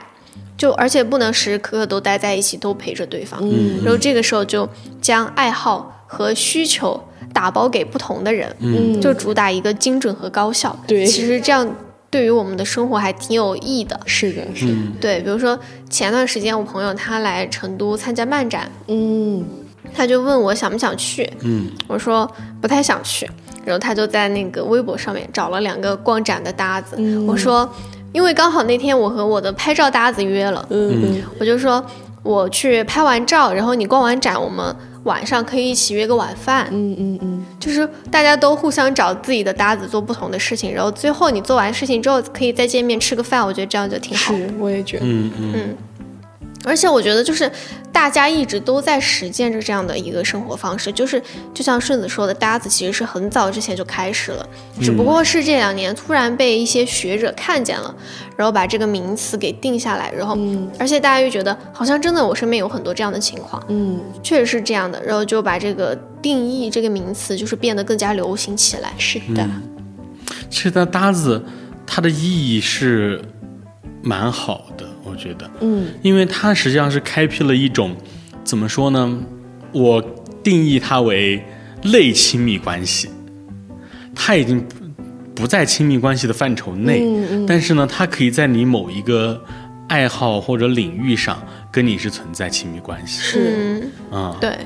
就而且不能时时刻刻都待在一起，都陪着对方。嗯。然后这个时候就将爱好和需求打包给不同的人，嗯。就主打一个精准和高效。对。其实这样对于我们的生活还挺有益的。是的，是的，对，比如说前段时间我朋友他来成都参加漫展，嗯。他就问我想不想去，嗯。我说不太想去，然后他就在那个微博上面找了两个逛展的搭子，我说因为刚好那天我和我的拍照搭子约了，嗯。我就说我去拍完照，然后你逛完展，我们晚上可以一起约个晚饭，嗯嗯嗯，就是大家都互相找自己的搭子做不同的事情，然后最后你做完事情之后可以再见面吃个饭，我觉得这样就挺好。的。是，我也觉得，嗯嗯。嗯，而且我觉得就是大家一直都在实践着这样的一个生活方式，就是就像顺子说的，搭子其实是很早之前就开始了，只不过是这两年突然被一些学者看见了，然后把这个名词给定下来，然后、嗯。而且大家又觉得好像真的我身边有很多这样的情况，嗯，确实是这样的，然后就把这个定义这个名词就是变得更加流行起来。是的，其实它搭子它的意义是蛮好的，我觉得，嗯。因为它实际上是开辟了一种怎么说呢？我定义它为类亲密关系，它已经不不在亲密关系的范畴内，嗯但是呢，它可以在你某一个爱好或者领域上跟你是存在亲密关系。是，嗯，啊。对，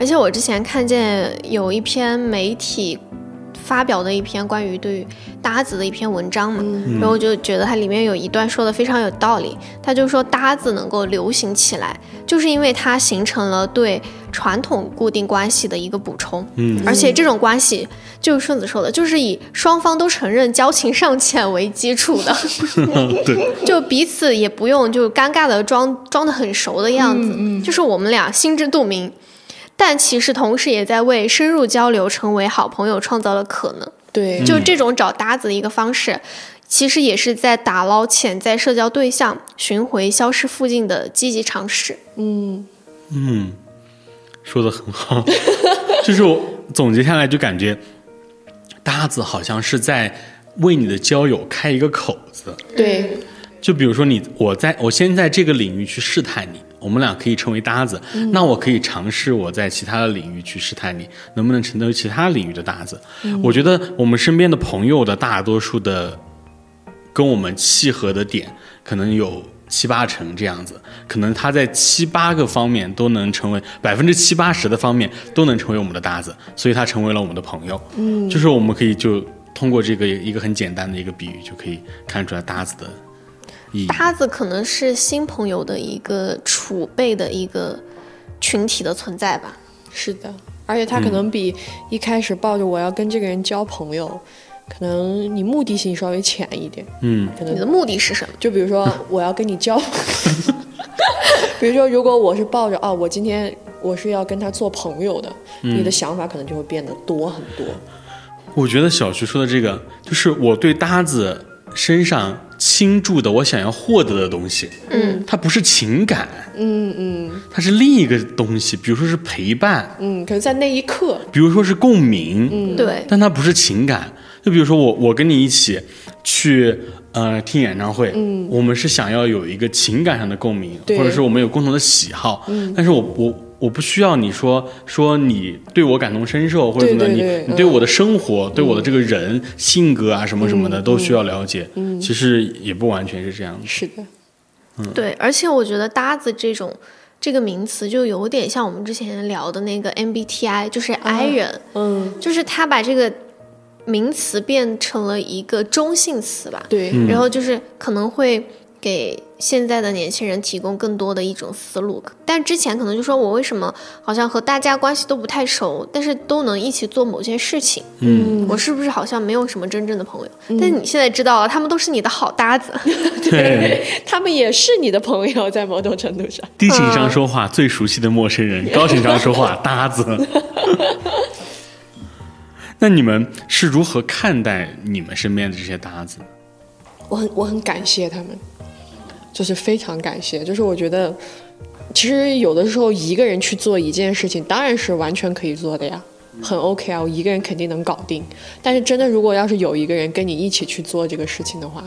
而且我之前看见有一篇媒体发表的一篇关于对于搭子的一篇文章嘛，然后我就觉得它里面有一段说的非常有道理。他就说搭子能够流行起来，就是因为它形成了对传统固定关系的一个补充，嗯。而且这种关系就是顺子说的，就是以双方都承认交情尚浅为基础的。对，就彼此也不用就尴尬的装装的很熟的样子，就是我们俩心知肚明，但其实同时也在为深入交流、成为好朋友创造了可能。对，就这种找搭子的一个方式，其实也是在打捞潜在社交对象、寻回消失附近的积极尝试。嗯嗯，说的很好，就是我总结下来就感觉搭子好像是在为你的交友开一个口子。对，就比如说你，我在我先在这个领域去试探你，我们俩可以成为搭子。那我可以尝试我在其他的领域去试探你，能不能成为其他领域的搭子。我觉得我们身边的朋友的大多数的跟我们契合的点，可能有七八成这样子，可能他在七八个方面都能成为百分之七八十的方面都能成为我们的搭子，所以他成为了我们的朋友。嗯，就是我们可以就通过这个一个很简单的一个比喻，就可以看出来搭子的。搭子可能是新朋友的一个储备的一个群体的存在吧。是的，而且他可能比一开始抱着我要跟这个人交朋友，可能你目的性稍微浅一点，嗯可能你的目的是什么？就比如说我要跟你交，比如说如果我是抱着啊，我今天我是要跟他做朋友的，你的想法可能就会变得多很多。我觉得小徐说的这个，就是我对搭子身上倾注的我想要获得的东西，嗯，它不是情感，嗯嗯。它是另一个东西，比如说是陪伴，嗯，可能在那一刻，比如说是共鸣，嗯。对，但它不是情感。就比如说我我跟你一起去呃听演唱会，嗯，我们是想要有一个情感上的共鸣，或者是我们有共同的喜好，嗯，但是我我。我不需要你说说你对我感同身受或者怎么你你对我的生活、对我的这个人、性格啊什么什么的、都需要了解。嗯，其实也不完全是这样的。是的，对，而且我觉得搭子这种这个名词就有点像我们之前聊的那个 MBTI，就是 I 人，嗯，就是他把这个名词变成了一个中性词吧。对，嗯。然后就是可能会给现在的年轻人提供更多的一种思路。但之前可能就说我为什么好像和大家关系都不太熟，但是都能一起做某件事情，嗯，我是不是好像没有什么真正的朋友？但你现在知道了，他们都是你的好搭子。对，他们也是你的朋友，在某种程度上。低情商说话最熟悉的陌生人，高情商说话搭子。那你们是如何看待你们身边的这些搭子？我很我很感谢他们，就是非常感谢。就是我觉得，其实有的时候一个人去做一件事情，当然是完全可以做的呀，很 OK 啊，我一个人肯定能搞定。但是真的，如果要是有一个人跟你一起去做这个事情的话，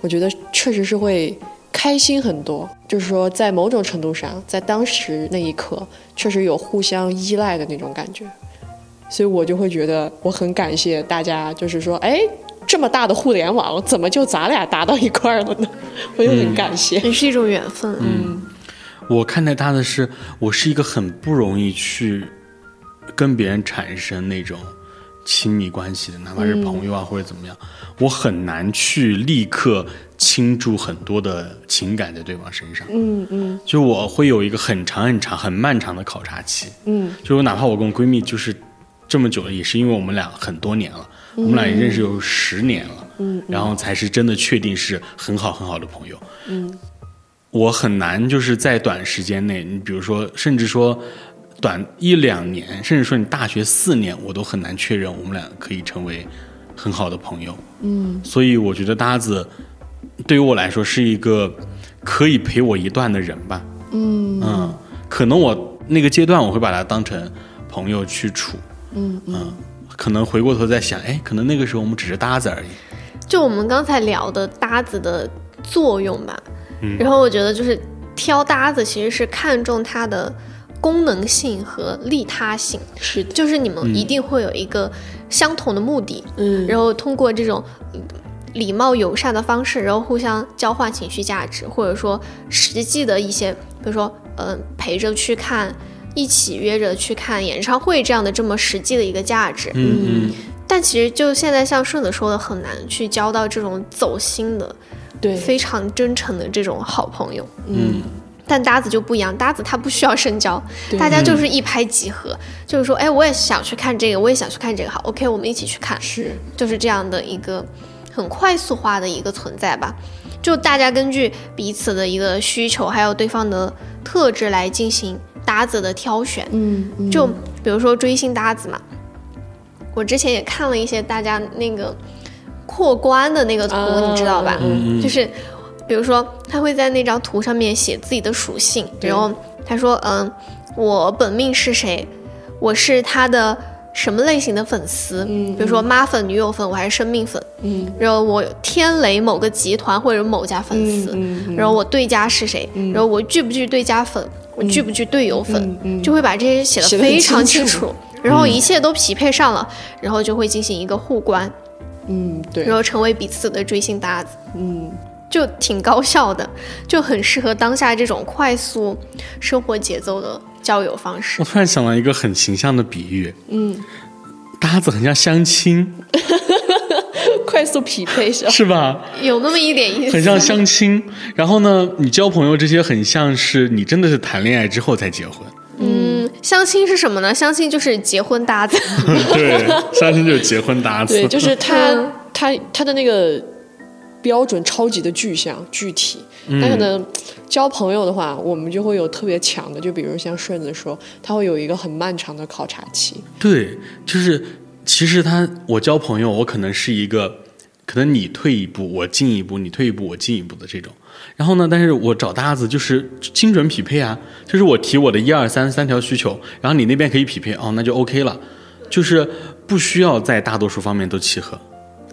我觉得确实是会开心很多。就是说，在某种程度上，在当时那一刻，确实有互相依赖的那种感觉。所以我就会觉得我很感谢大家，就是说，哎，这么大的互联网，怎么就咱俩搭到一块儿了呢？我就很感谢。也是一种缘分。嗯我看待他的是，我是一个很不容易去跟别人产生那种亲密关系的，哪怕是朋友啊、或者怎么样，我很难去立刻倾注很多的情感在对方身上。嗯嗯就我会有一个很长很长很漫长的考察期。嗯就我哪怕我跟我闺蜜就是这么久了，也是因为我们俩很多年了，我们俩也认识有十年了，嗯然后才是真的确定是很好很好的朋友。嗯我很难就是在短时间内，你比如说，甚至说短一两年，甚至说你大学四年，我都很难确认我们俩可以成为很好的朋友。嗯所以我觉得搭子对于我来说是一个可以陪我一段的人吧。嗯嗯，可能我那个阶段我会把他当成朋友去处。嗯嗯，可能回过头再想，哎，可能那个时候我们只是搭子而已。就我们刚才聊的搭子的作用吧，嗯然后我觉得就是挑搭子其实是看重它的功能性和利他性，是的，就是你们一定会有一个相同的目的，嗯然后通过这种嗯礼貌友善的方式，然后互相交换情绪价值，或者说实际的一些，比如说嗯、呃陪着去看。一起约着去看演唱会，这样的这么实际的一个价值，嗯嗯，但其实就现在像顺子说的，很难去交到这种走心的、对，非常真诚的这种好朋友。嗯。但搭子就不一样，搭子他不需要深交，大家就是一拍即合，就是说，哎，我也想去看这个，我也想去看这个，好，OK，我们一起去看，是。就是这样的一个很快速化的一个存在吧。就大家根据彼此的一个需求，还有对方的特质来进行搭子的挑选。嗯嗯就比如说追星搭子嘛，我之前也看了一些大家那个过关的那个图，啊你知道吧？就是比如说他会在那张图上面写自己的属性，然后他说：“嗯，我本命是谁？我是他的什么类型的粉丝？嗯比如说妈粉、女友粉，我还是生命粉。嗯然后我天雷某个集团或者某家粉丝，嗯嗯然后我对家是谁，然后我聚不聚对家粉，我聚不聚队友粉，就会把这些写的非常清楚清楚，然后一切都匹配上了，然后就会进行一个互关，嗯对然后成为彼此的追星搭子。嗯 就挺高效的，就很适合当下这种快速生活节奏的交友方式我。突然想到一个很形象的比喻，嗯，搭子很像相亲，快速匹配是吧？是吧？有那么一点意思，很像相亲。然后呢，你交朋友这些很像是你真的是谈恋爱之后才结婚。嗯，相亲是什么呢？相亲就是结婚搭子。对，相亲就是结婚搭子。对，就是他嗯他他的那个标准超级的具象具体。嗯但可能交朋友的话，我们就会有特别强的，就比如像顺子说，他会有一个很漫长的考察期。对，就是其实他我交朋友，我可能是一个，可能你退一步我进一步，你退一步我进一步的这种。然后呢，但是我找搭子就是精准匹配啊，就是我提我的一二三三条需求，然后你那边可以匹配，哦，那就 OK 了，就是不需要在大多数方面都契合。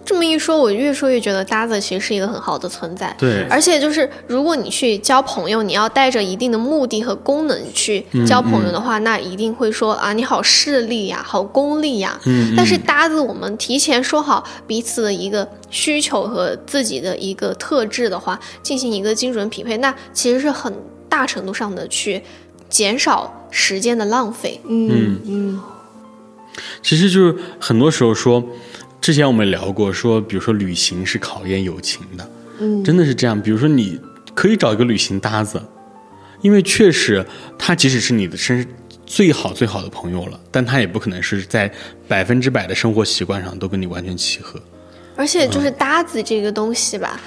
这么一说，我越说越觉得搭子其实是一个很好的存在。对而且就是如果你去交朋友，你要带着一定的目的和功能去交朋友的话，那一定会说啊，你好势利呀，好功利呀。嗯，但是搭子，我们提前说好彼此的一个需求和自己的一个特质的话，进行一个精准匹配，那其实是很大程度上的去减少时间的浪费。嗯嗯其实就是很多时候说，之前我们聊过说，比如说旅行是考验友情的，嗯真的是这样。比如说你可以找一个旅行搭子，因为确实他即使是你的身最好最好的朋友了，但他也不可能是在百分之百的生活习惯上都跟你完全契合。而且就是搭子这个东西吧，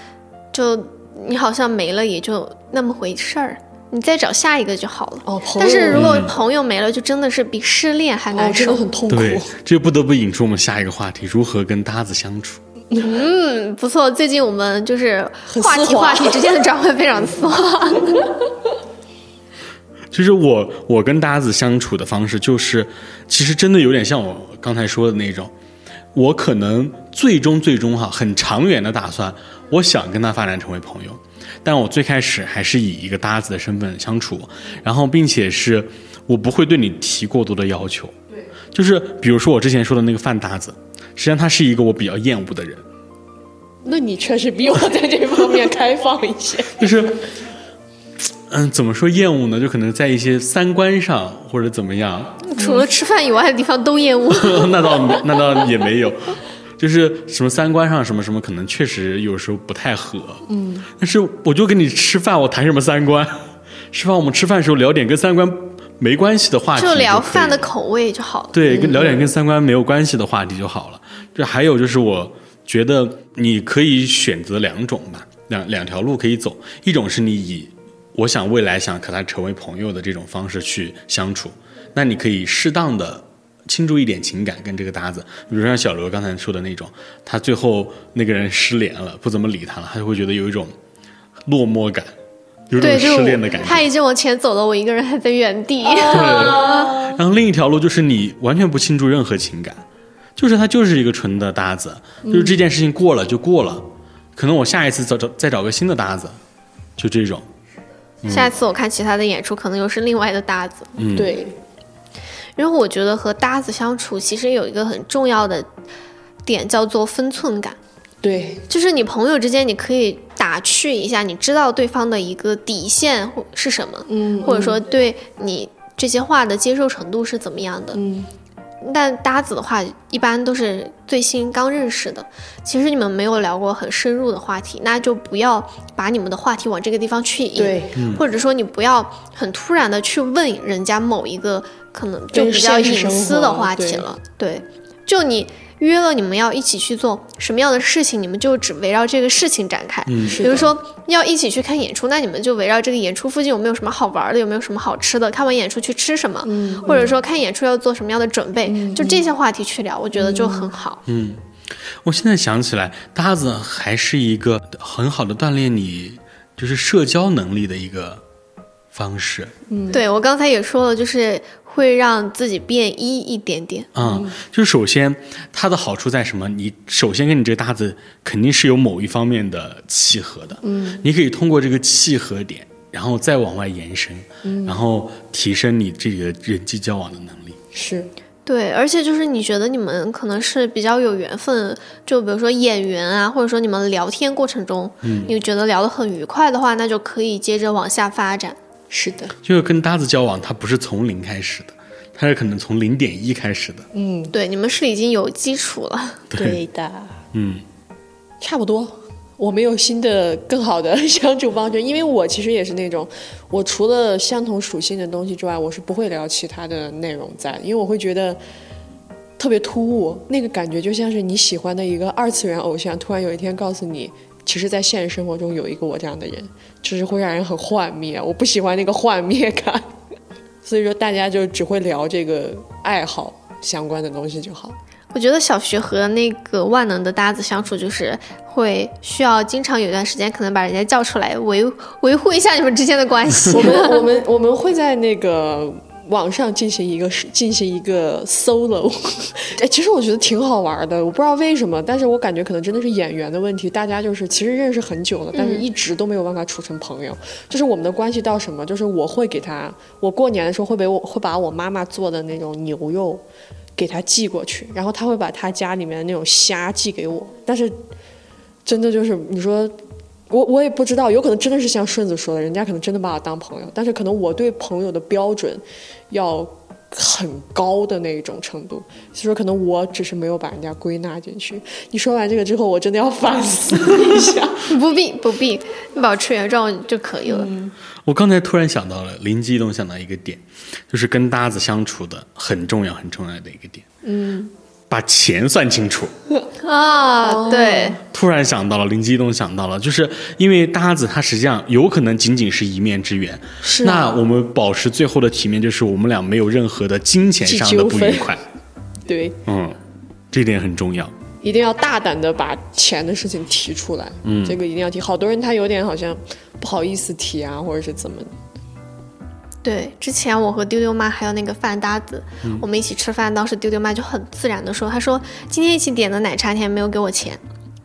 就你好像没了也就那么回事儿，你再找下一个就好了。哦，朋友但是如果朋友没了，就真的是比失恋还哦难受。真的很痛苦。对，这就不得不引出我们下一个话题：如何跟搭子相处。嗯，不错，最近我们就是话题话题之间的转换非常丝滑。就是我我跟搭子相处的方式，就是其实真的有点像我刚才说的那种，我可能最终最终哈很长远的打算，我想跟他发展成为朋友，但我最开始还是以一个搭子的身份相处，然后并且是我不会对你提过多的要求，对，就是比如说我之前说的那个饭搭子，实际上他是一个我比较厌恶的人，那你确实比我在这方面开放一些。就是，嗯，怎么说厌恶呢？就可能在一些三观上或者怎么样，除了吃饭以外的地方都厌恶。那倒没那倒也没有，就是什么三观上什么什么，可能确实有时候不太合。嗯，但是我就跟你吃饭，我谈什么三观？吃饭我们吃饭的时候聊点跟三观没关系的话题，就聊饭的口味就好了。对，跟聊点跟三观没有关系的话题就好了。这还有就是，我觉得你可以选择两种吧，两两条路可以走。一种是你以我想未来想和他成为朋友的这种方式去相处，那你可以适当的倾注一点情感跟这个搭子，比如说像小刘刚才说的那种，他最后那个人失联了，不怎么理他了，他就会觉得有一种落寞感，有一种失恋的感觉。他已经往前走了，我一个人还在原地。对，然后另一条路就是你完全不倾注任何情感，就是他就是一个纯的搭子，就是这件事情过了就过了，可能我下一次找找再找个新的搭子，就这种。下一次我看其他的演出，可能又是另外的搭子。嗯，，对，然后我觉得和搭子相处，其实有一个很重要的点叫做分寸感，对，就是你朋友之间，你可以打趣一下，你知道对方的一个底线或是什么，嗯，或者说对你这些话的接受程度是怎么样的。嗯，但搭子的话，一般都是最新刚认识的，其实你们没有聊过很深入的话题，那就不要把你们的话题往这个地方去引。对，或者说你不要很突然的去问人家某一个可能就比较隐私的话题了，对，就你约了你们要一起去做什么样的事情，你们就只围绕这个事情展开。嗯是的比如说要一起去看演出，那你们就围绕这个演出附近有没有什么好玩的，有没有什么好吃的，看完演出去吃什么，嗯或者说看演出要做什么样的准备，就这些话题去聊，我觉得就很好。嗯，我现在想起来，搭子还是一个很好的锻炼你就是社交能力的一个方式。嗯对我刚才也说了，就是会让自己变一一点点。嗯，就是首先它的好处在什么？你首先跟你这个搭子肯定是有某一方面的契合的，嗯，你可以通过这个契合点，然后再往外延伸，嗯，然后提升你这个人际交往的能力。是，对，而且就是你觉得你们可能是比较有缘分，就比如说演员啊，或者说你们聊天过程中，嗯，你觉得聊得很愉快的话，那就可以接着往下发展。是的，就是跟搭子交往，它不是从零开始的，它是可能从零点一开始的。嗯，对，你们是已经有基础了。对的，嗯差不多。我没有新的更好的相处方式，因为我其实也是那种，我除了相同属性的东西之外，我是不会聊其他的内容在，因为我会觉得特别突兀，那个感觉就像是你喜欢的一个二次元偶像，突然有一天告诉你，其实，在现实生活中有一个我这样的人，就是会让人很幻灭。我不喜欢那个幻灭感，所以说大家就只会聊这个爱好相关的东西就好。我觉得小学和那个万能的搭子相处，就是会需要经常有一段时间，可能把人家叫出来维维护一下你们之间的关系我。们我们我们会在那个网上进行一个进行一个 solo，哎，其实我觉得挺好玩的。我不知道为什么，但是我感觉可能真的是演员的问题。大家就是其实认识很久了，但是一直都没有办法处成朋友。就是我们的关系到什么，就是我会给他，我过年的时候会给我会把我妈妈做的那种牛肉。给他寄过去，然后他会把他家里面的那种虾寄给我，但是真的就是你说我我也不知道，有可能真的是像顺子说的，人家可能真的把我当朋友，但是可能我对朋友的标准要很高的那一种程度，所以说可能我只是没有把人家归纳进去。你说完这个之后，我真的要反思一下。不必不必，你保持原状就可以了。我刚才突然想到了，灵机一动想到一个点，就是跟搭子相处的很重要很重要的一个点，嗯，把钱算清楚。啊，对，突然想到了，灵机一动想到了，就是因为搭子他实际上有可能仅仅是一面之缘，是啊。那我们保持最后的体面，就是我们俩没有任何的金钱上的不愉快，对，嗯，这点很重要。一定要大胆的把钱的事情提出来，嗯，这个一定要提。好多人他有点好像不好意思提啊，或者是怎么，对，之前我和丢丢妈还有那个饭搭子，我们一起吃饭，当时丢丢妈就很自然的说，她说今天一起点的奶茶，你还没有给我钱，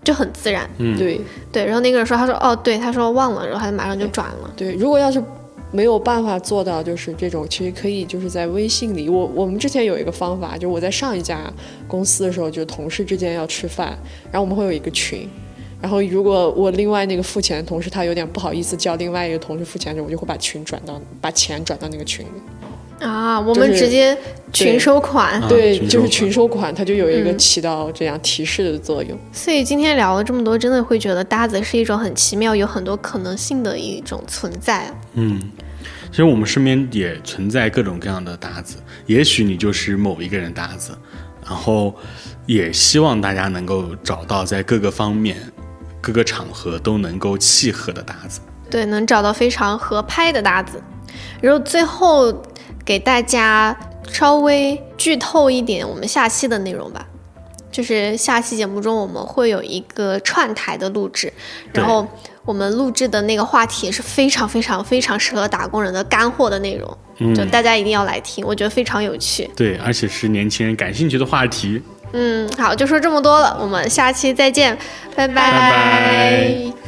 就很自然。对对，然后那个人说，他说哦，对，他说忘了，然后他就马上就转了。对。如果要是没有办法做到，就是这种，其实可以就是在微信里，我我们之前有一个方法，就是我在上一家公司的时候，就是同事之间要吃饭，然后我们会有一个群。然后，如果我另外那个付钱的同事他有点不好意思叫另外一个同事付钱的时候，我就会把群转到把钱转到那个群里。啊，我们直接群收款。啊对，就是群收款，它就有一个嗯起到这样提示的作用。所以今天聊了这么多，真的会觉得搭子是一种很奇妙、有很多可能性的一种存在。嗯，其实我们身边也存在各种各样的搭子，也许你就是某一个人搭子，然后也希望大家能够找到在各个方面、各个场合都能够契合的搭子。对，能找到非常合拍的搭子。然后最后给大家稍微剧透一点我们下期的内容吧，就是下期节目中我们会有一个串台的录制，然后我们录制的那个话题也是非常非常非常适合打工人的干货的内容，嗯就大家一定要来听，我觉得非常有趣。对，而且是年轻人感兴趣的话题。嗯，好，就说这么多了，我们下期再见，拜拜。